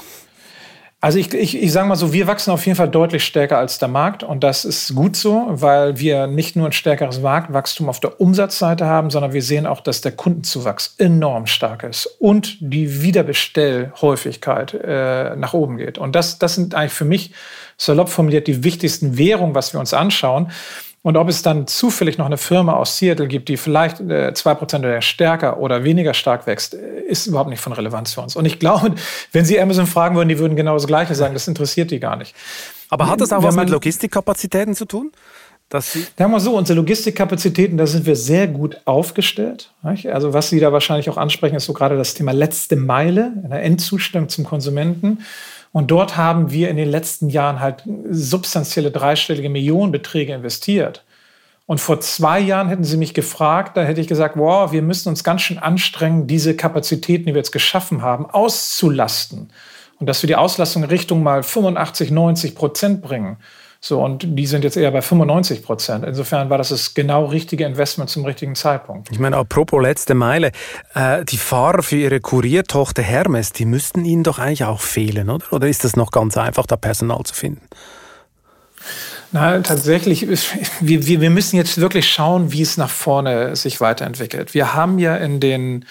Also ich, ich, ich sage mal so, wir wachsen auf jeden Fall deutlich stärker als der Markt und das ist gut so, weil wir nicht nur ein stärkeres Marktwachstum auf der Umsatzseite haben, sondern wir sehen auch, dass der Kundenzuwachs enorm stark ist und die Wiederbestellhäufigkeit äh, nach oben geht. Und das, das sind eigentlich für mich salopp formuliert die wichtigsten Währungen, was wir uns anschauen. Und ob es dann zufällig noch eine Firma aus Seattle gibt, die vielleicht äh, zwei Prozent stärker oder weniger stark wächst, ist überhaupt nicht von Relevanz für uns. Und ich glaube, wenn Sie Amazon fragen würden, die würden genau das Gleiche sagen. Das interessiert die gar nicht. Aber hat das auch wenn was mit Logistikkapazitäten zu tun? Dass Sie Sagen wir so, unsere Logistikkapazitäten, da sind wir sehr gut aufgestellt. Also was Sie da wahrscheinlich auch ansprechen, ist so gerade das Thema letzte Meile, eine Endzustellung zum Konsumenten. Und dort haben wir in den letzten Jahren halt substanzielle dreistellige Millionenbeträge investiert. Und vor zwei Jahren hätten Sie mich gefragt, da hätte ich gesagt, wow, wir müssen uns ganz schön anstrengen, diese Kapazitäten, die wir jetzt geschaffen haben, auszulasten. Und dass wir die Auslastung Richtung mal 85, 90 Prozent bringen. So, und die sind jetzt eher bei 95 Prozent. Insofern war das das genau richtige Investment zum richtigen Zeitpunkt. Ich meine, apropos letzte Meile, äh, die Fahrer für Ihre Kuriertochter Hermes, die müssten Ihnen doch eigentlich auch fehlen, oder? Oder ist das noch ganz einfach, da Personal zu finden? Na, tatsächlich, wir, wir, wir müssen jetzt wirklich schauen, wie es nach vorne sich weiterentwickelt. Wir haben ja in den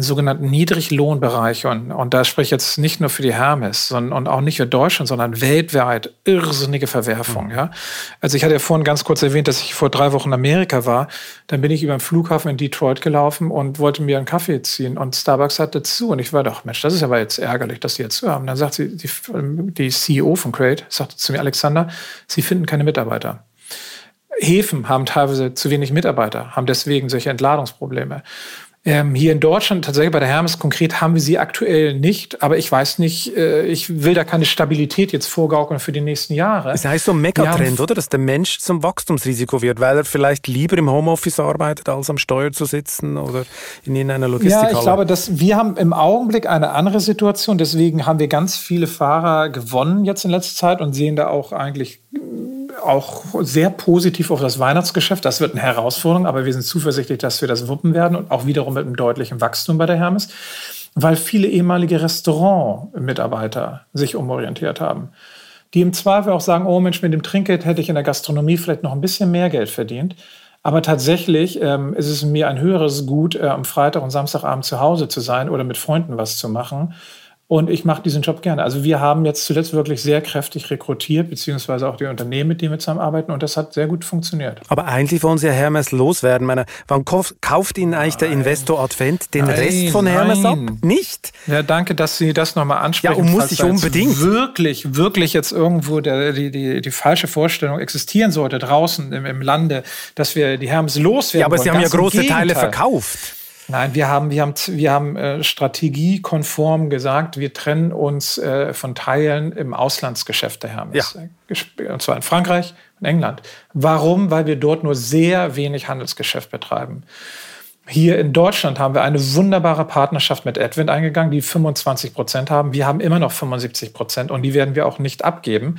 in sogenannten Niedriglohnbereich und, und da spreche ich jetzt nicht nur für die Hermes sondern, und auch nicht für Deutschland, sondern weltweit irrsinnige Verwerfung. Mhm. Ja? Also ich hatte ja vorhin ganz kurz erwähnt, dass ich vor drei Wochen in Amerika war. Dann bin ich über den Flughafen in Detroit gelaufen und wollte mir einen Kaffee ziehen und Starbucks hatte zu und ich war doch, Mensch, das ist aber jetzt ärgerlich, dass die jetzt zu haben. Dann sagt sie, die, die CEO von Crate sagte zu mir, Alexander, Sie finden keine Mitarbeiter Häfen haben teilweise zu wenig Mitarbeiter, haben deswegen solche Entladungsprobleme. Ähm, hier in Deutschland, tatsächlich bei der Hermes konkret, haben wir sie aktuell nicht. Aber ich weiß nicht, äh, ich will da keine Stabilität jetzt vorgaukeln für die nächsten Jahre. Das heißt so ein Megatrend, oder? Dass der Mensch zum Wachstumsrisiko wird, weil er vielleicht lieber im Homeoffice arbeitet, als am Steuer zu sitzen oder in einer Logistik. Ja, ich glaube, dass wir haben im Augenblick eine andere Situation. Deswegen haben wir ganz viele Fahrer gewonnen jetzt in letzter Zeit und sehen da auch eigentlich auch sehr positiv auf das Weihnachtsgeschäft. Das wird eine Herausforderung, aber wir sind zuversichtlich, dass wir das wuppen werden und auch wiederum mit einem deutlichen Wachstum bei der Hermes, weil viele ehemalige Restaurant-Mitarbeiter sich umorientiert haben. Die im Zweifel auch sagen, oh Mensch, mit dem Trinkgeld hätte ich in der Gastronomie vielleicht noch ein bisschen mehr Geld verdient. Aber tatsächlich ähm, ist es mir ein höheres Gut, äh, am Freitag und Samstagabend zu Hause zu sein oder mit Freunden was zu machen, und ich mache diesen Job gerne. Also wir haben jetzt zuletzt wirklich sehr kräftig rekrutiert, beziehungsweise auch die Unternehmen, mit denen wir zusammenarbeiten. Und das hat sehr gut funktioniert. Aber eigentlich wollen Sie ja Hermes loswerden. Meine, wann kauft Ihnen eigentlich nein. der Investor Advent den nein, Rest von Hermes nein. ab? Nicht? Ja, danke, dass Sie das nochmal ansprechen. Ja, und muss ich unbedingt. Wirklich, wirklich jetzt irgendwo der, die, die, die falsche Vorstellung existieren sollte draußen im, im Lande, dass wir die Hermes loswerden Ja, aber wollen. Sie haben ja große Teile verkauft. Nein, wir haben, wir haben, wir haben äh, strategiekonform gesagt, wir trennen uns äh, von Teilen im Auslandsgeschäft der Hermes. Ja. Und zwar in Frankreich und England. Warum? Weil wir dort nur sehr wenig Handelsgeschäft betreiben. Hier in Deutschland haben wir eine wunderbare Partnerschaft mit Advent eingegangen, die 25 Prozent haben. Wir haben immer noch 75 Prozent und die werden wir auch nicht abgeben.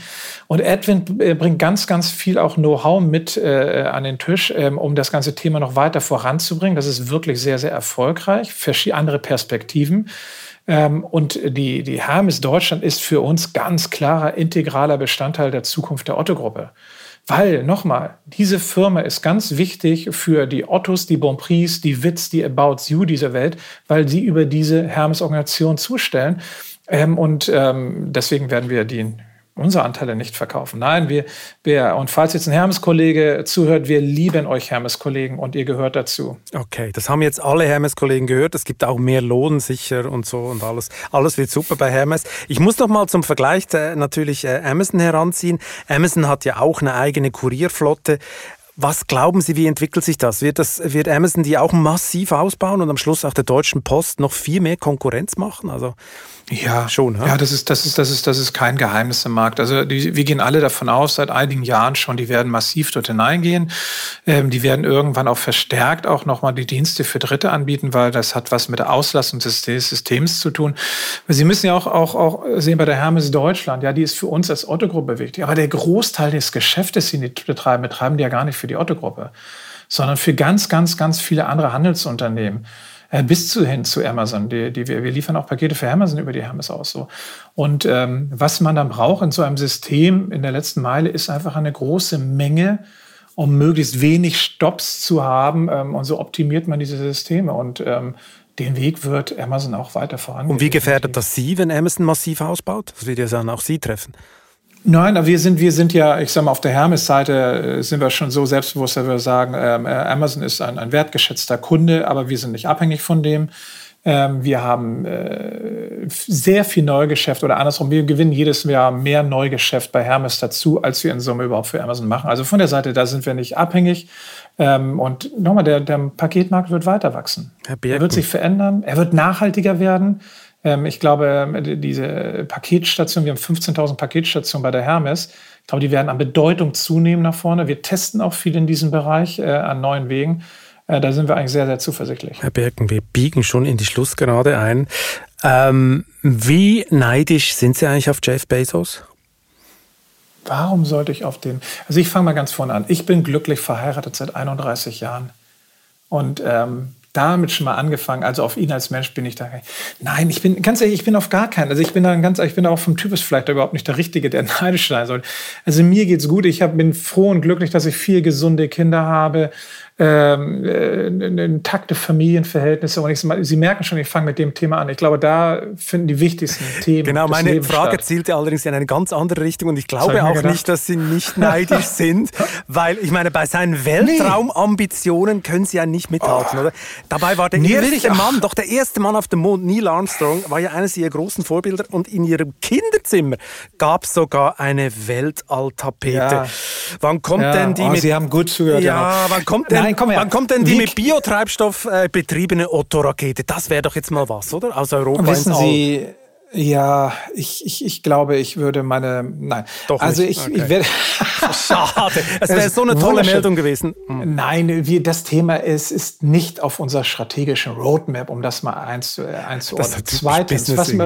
Und Advent äh, bringt ganz, ganz viel auch Know-how mit äh, an den Tisch, ähm, um das ganze Thema noch weiter voranzubringen. Das ist wirklich sehr, sehr erfolgreich. Verschiedene andere Perspektiven. Ähm, und die, die Hermes Deutschland ist für uns ganz klarer integraler Bestandteil der Zukunft der Otto-Gruppe. Weil, nochmal, diese Firma ist ganz wichtig für die Ottos, die Bonprix, die Witz, die About You dieser Welt, weil sie über diese Hermes-Organisation zustellen. Ähm, und ähm, deswegen werden wir die unsere Anteile nicht verkaufen. Nein, wir, wir und falls jetzt ein Hermes-Kollege zuhört, wir lieben euch Hermes-Kollegen und ihr gehört dazu. Okay, das haben jetzt alle Hermes-Kollegen gehört. Es gibt auch mehr Lohn sicher und so und alles. Alles wird super bei Hermes. Ich muss noch mal zum Vergleich äh, natürlich äh, Amazon heranziehen. Amazon hat ja auch eine eigene Kurierflotte. Was glauben Sie, wie entwickelt sich das? Wird, das? wird Amazon die auch massiv ausbauen und am Schluss auch der Deutschen Post noch viel mehr Konkurrenz machen? Also ja, schon. Ja, das ist, das ist, das ist, das ist kein Geheimnis im Markt. Also die, wir gehen alle davon aus, seit einigen Jahren schon, die werden massiv dort hineingehen. Ähm, die werden irgendwann auch verstärkt auch nochmal die Dienste für Dritte anbieten, weil das hat was mit der Auslastung des Systems zu tun. Sie müssen ja auch, auch, auch sehen bei der Hermes Deutschland, ja, die ist für uns als Otto-Gruppe wichtig. Aber der Großteil des Geschäftes, den die betreiben, betreiben die ja gar nicht für die Otto-Gruppe, sondern für ganz, ganz, ganz viele andere Handelsunternehmen. Äh, bis zu hin zu Amazon. Die, die, wir, wir liefern auch Pakete für Amazon über die Hermes aus. So. Und ähm, was man dann braucht in so einem System in der letzten Meile, ist einfach eine große Menge, um möglichst wenig Stops zu haben. Ähm, und so optimiert man diese Systeme. Und ähm, den Weg wird Amazon auch weiter vorangehen. Und wie gefährdet das Sie, wenn Amazon massiv ausbaut? Das wird ja dann auch Sie treffen. Nein, aber wir sind, wir sind ja, ich sag mal, auf der Hermes-Seite äh, sind wir schon so selbstbewusst, dass wir sagen, ähm, äh, Amazon ist ein, ein wertgeschätzter Kunde, aber wir sind nicht abhängig von dem. Ähm, wir haben äh, sehr viel Neugeschäft oder andersrum, wir gewinnen jedes Jahr mehr Neugeschäft bei Hermes dazu, als wir in Summe überhaupt für Amazon machen. Also von der Seite, da sind wir nicht abhängig. Ähm, und nochmal, der, der Paketmarkt wird weiter wachsen. Er wird sich verändern, er wird nachhaltiger werden. Ähm, ich glaube, diese Paketstationen, wir haben 15.000 Paketstationen bei der Hermes. Ich glaube, die werden an Bedeutung zunehmen nach vorne. Wir testen auch viel in diesem Bereich äh, an neuen Wegen. Äh, da sind wir eigentlich sehr, sehr zuversichtlich. Herr Birken, wir biegen schon in die Schlussgerade ein. Ähm, wie neidisch sind Sie eigentlich auf Jeff Bezos? Warum sollte ich auf den? Also ich fange mal ganz vorne an. Ich bin glücklich verheiratet seit 31 Jahren. Und ähm, damit schon mal angefangen. Also auf ihn als Mensch bin ich da. Nein, ich bin ganz ehrlich, ich bin auf gar keinen. Also ich bin da ganz, ich bin auch vom Typus vielleicht überhaupt nicht der Richtige, der neidisch sein soll. Also mir geht's gut. Ich hab, bin froh und glücklich, dass ich vier gesunde Kinder habe. Ähm, äh, intakte Familienverhältnisse. Und ich, Sie merken schon, ich fange mit dem Thema an. Ich glaube, da finden die wichtigsten Themen. Genau, meine Lebens Frage statt. zielte allerdings in eine ganz andere Richtung und ich glaube auch nicht, dass Sie nicht neidisch sind, weil ich meine, bei seinen Weltraumambitionen können Sie ja nicht mithalten, oh. oder? Dabei war der nee, erste Mann, doch der erste Mann auf dem Mond, Neil Armstrong, war ja eines Ihrer großen Vorbilder und in Ihrem Kinderzimmer gab es sogar eine Weltalltapete. Ja. Wann kommt ja. denn die oh, mit... Sie haben gut zugehört. Ja, wann kommt denn Nein, komm her. Wann kommt denn die Wie? mit Biotreibstoff äh, betriebene Otto-Rakete? Das wäre doch jetzt mal was, oder? Aus Europa Wissen Sie, ja, ich, ich, ich glaube, ich würde meine. Nein. Doch also nicht. ich, okay. ich werde. Schade. Es wäre so eine tolle Meldung gewesen. Mhm. Nein, wir, das Thema ist, ist nicht auf unserer strategischen Roadmap, um das mal einzu, äh, einzuordnen. Zweitens, was,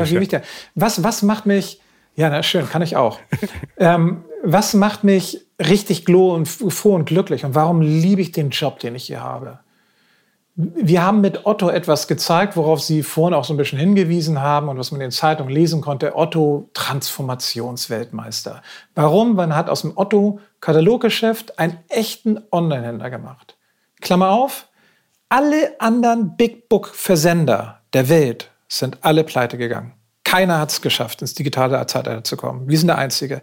was, was macht mich. Ja, na schön, kann ich auch. ähm, was macht mich richtig froh und, froh und glücklich und warum liebe ich den Job, den ich hier habe? Wir haben mit Otto etwas gezeigt, worauf Sie vorhin auch so ein bisschen hingewiesen haben und was man in den Zeitungen lesen konnte. Otto Transformationsweltmeister. Warum? Man hat aus dem Otto Kataloggeschäft einen echten Online-Händler gemacht. Klammer auf, alle anderen Big Book Versender der Welt sind alle pleite gegangen. Keiner hat es geschafft, ins digitale Zeitalter zu kommen. Wir sind der Einzige.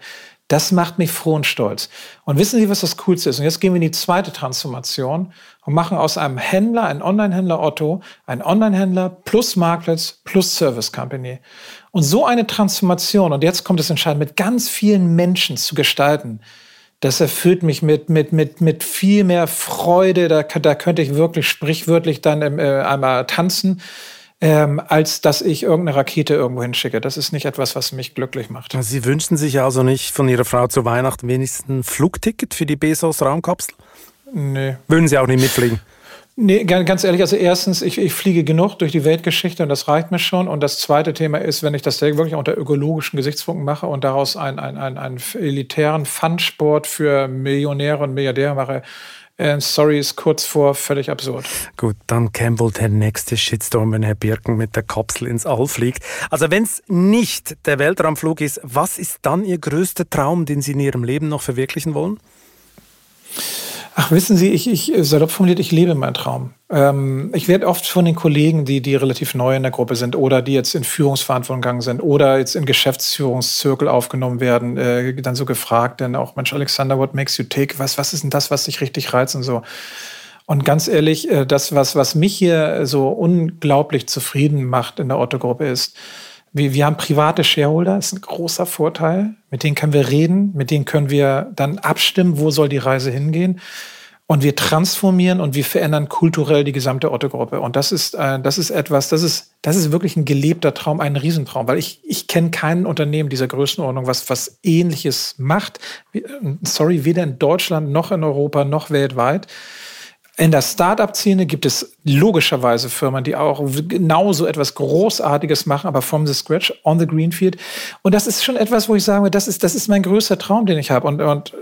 Das macht mich froh und stolz. Und wissen Sie, was das Coolste ist? Und jetzt gehen wir in die zweite Transformation und machen aus einem Händler, einem Online-Händler Otto, einen Online-Händler plus Marktplatz plus Service Company. Und so eine Transformation, und jetzt kommt es entscheidend, mit ganz vielen Menschen zu gestalten, das erfüllt mich mit, mit, mit, mit viel mehr Freude. Da, da könnte ich wirklich sprichwörtlich dann äh, einmal tanzen ähm, als dass ich irgendeine Rakete irgendwo hinschicke. Das ist nicht etwas, was mich glücklich macht. Sie wünschen sich also nicht von Ihrer Frau zu Weihnachten wenigstens ein Flugticket für die Bezos-Raumkapsel? Nee. Würden Sie auch nicht mitfliegen? Nee, ganz ehrlich, also erstens, ich, ich fliege genug durch die Weltgeschichte und das reicht mir schon. Und das zweite Thema ist, wenn ich das wirklich unter ökologischen Gesichtspunkten mache und daraus einen, einen, einen, einen elitären Fundsport für Millionäre und Milliardäre mache, äh, sorry, ist kurz vor völlig absurd. Gut, dann käme wohl der nächste Shitstorm, wenn Herr Birken mit der Kapsel ins All fliegt. Also wenn es nicht der Weltraumflug ist, was ist dann Ihr größter Traum, den Sie in Ihrem Leben noch verwirklichen wollen? Ach, wissen Sie, ich, ich salopp formuliert, ich lebe meinen Traum. Ähm, ich werde oft von den Kollegen, die, die relativ neu in der Gruppe sind oder die jetzt in Führungsverantwortung gegangen sind oder jetzt in Geschäftsführungszirkel aufgenommen werden, äh, dann so gefragt, denn auch, Mensch, Alexander, what makes you tick? Was, was ist denn das, was dich richtig reizt und so? Und ganz ehrlich, äh, das, was, was mich hier so unglaublich zufrieden macht in der Otto-Gruppe ist, wir, wir haben private Shareholder, das ist ein großer Vorteil. Mit denen können wir reden, mit denen können wir dann abstimmen, wo soll die Reise hingehen. Und wir transformieren und wir verändern kulturell die gesamte Otto-Gruppe. Und das ist, äh, das ist etwas, das ist, das ist wirklich ein gelebter Traum, ein Riesentraum, weil ich, ich kenne kein Unternehmen dieser Größenordnung, was, was Ähnliches macht. Sorry, weder in Deutschland noch in Europa noch weltweit. In der Startup-Szene gibt es logischerweise Firmen, die auch genauso etwas Großartiges machen, aber from the scratch, on the greenfield. Und das ist schon etwas, wo ich sage, das ist, das ist mein größter Traum, den ich habe. Und, und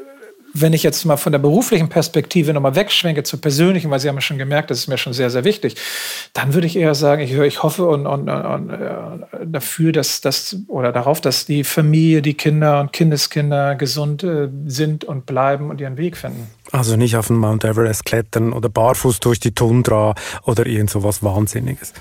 wenn ich jetzt mal von der beruflichen Perspektive nochmal wegschwenke zur persönlichen, weil Sie haben ja schon gemerkt, das ist mir schon sehr, sehr wichtig, dann würde ich eher sagen, ich, ich hoffe und, und, und äh, dafür, dass das oder darauf, dass die Familie, die Kinder und Kindeskinder gesund äh, sind und bleiben und ihren Weg finden. Also nicht auf den Mount Everest klettern oder barfuß durch die Tundra oder irgend so was Wahnsinniges.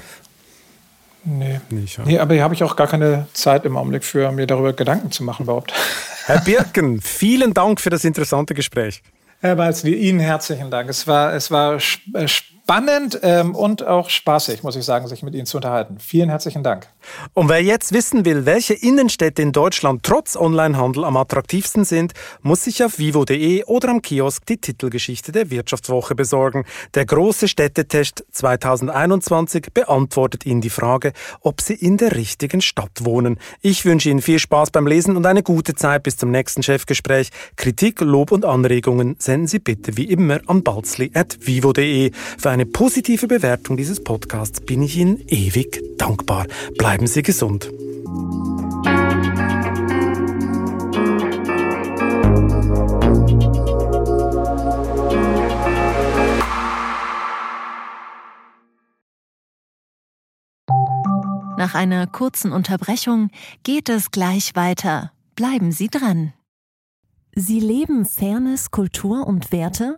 Nee. Nicht, ja. nee, aber hier habe ich auch gar keine Zeit im Augenblick für, mir darüber Gedanken zu machen überhaupt. Herr Birken, vielen Dank für das interessante Gespräch. Herr Balzli, Ihnen herzlichen Dank. Es war, es war spannend äh, spannend ähm, und auch spaßig, muss ich sagen, sich mit Ihnen zu unterhalten. Vielen herzlichen Dank. Und wer jetzt wissen will, welche Innenstädte in Deutschland trotz Onlinehandel am attraktivsten sind, muss sich auf vivo.de oder am Kiosk die Titelgeschichte der Wirtschaftswoche besorgen. Der große Städtetest 2021 beantwortet Ihnen die Frage, ob Sie in der richtigen Stadt wohnen. Ich wünsche Ihnen viel Spaß beim Lesen und eine gute Zeit bis zum nächsten Chefgespräch. Kritik, Lob und Anregungen senden Sie bitte wie immer an balzli.vivo.de. Für eine positive Bewertung dieses Podcasts bin ich Ihnen ewig dankbar. Bleiben Sie gesund. Nach einer kurzen Unterbrechung geht es gleich weiter. Bleiben Sie dran. Sie leben Fairness, Kultur und Werte?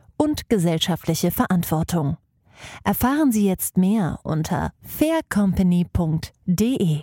und gesellschaftliche Verantwortung. Erfahren Sie jetzt mehr unter faircompany.de.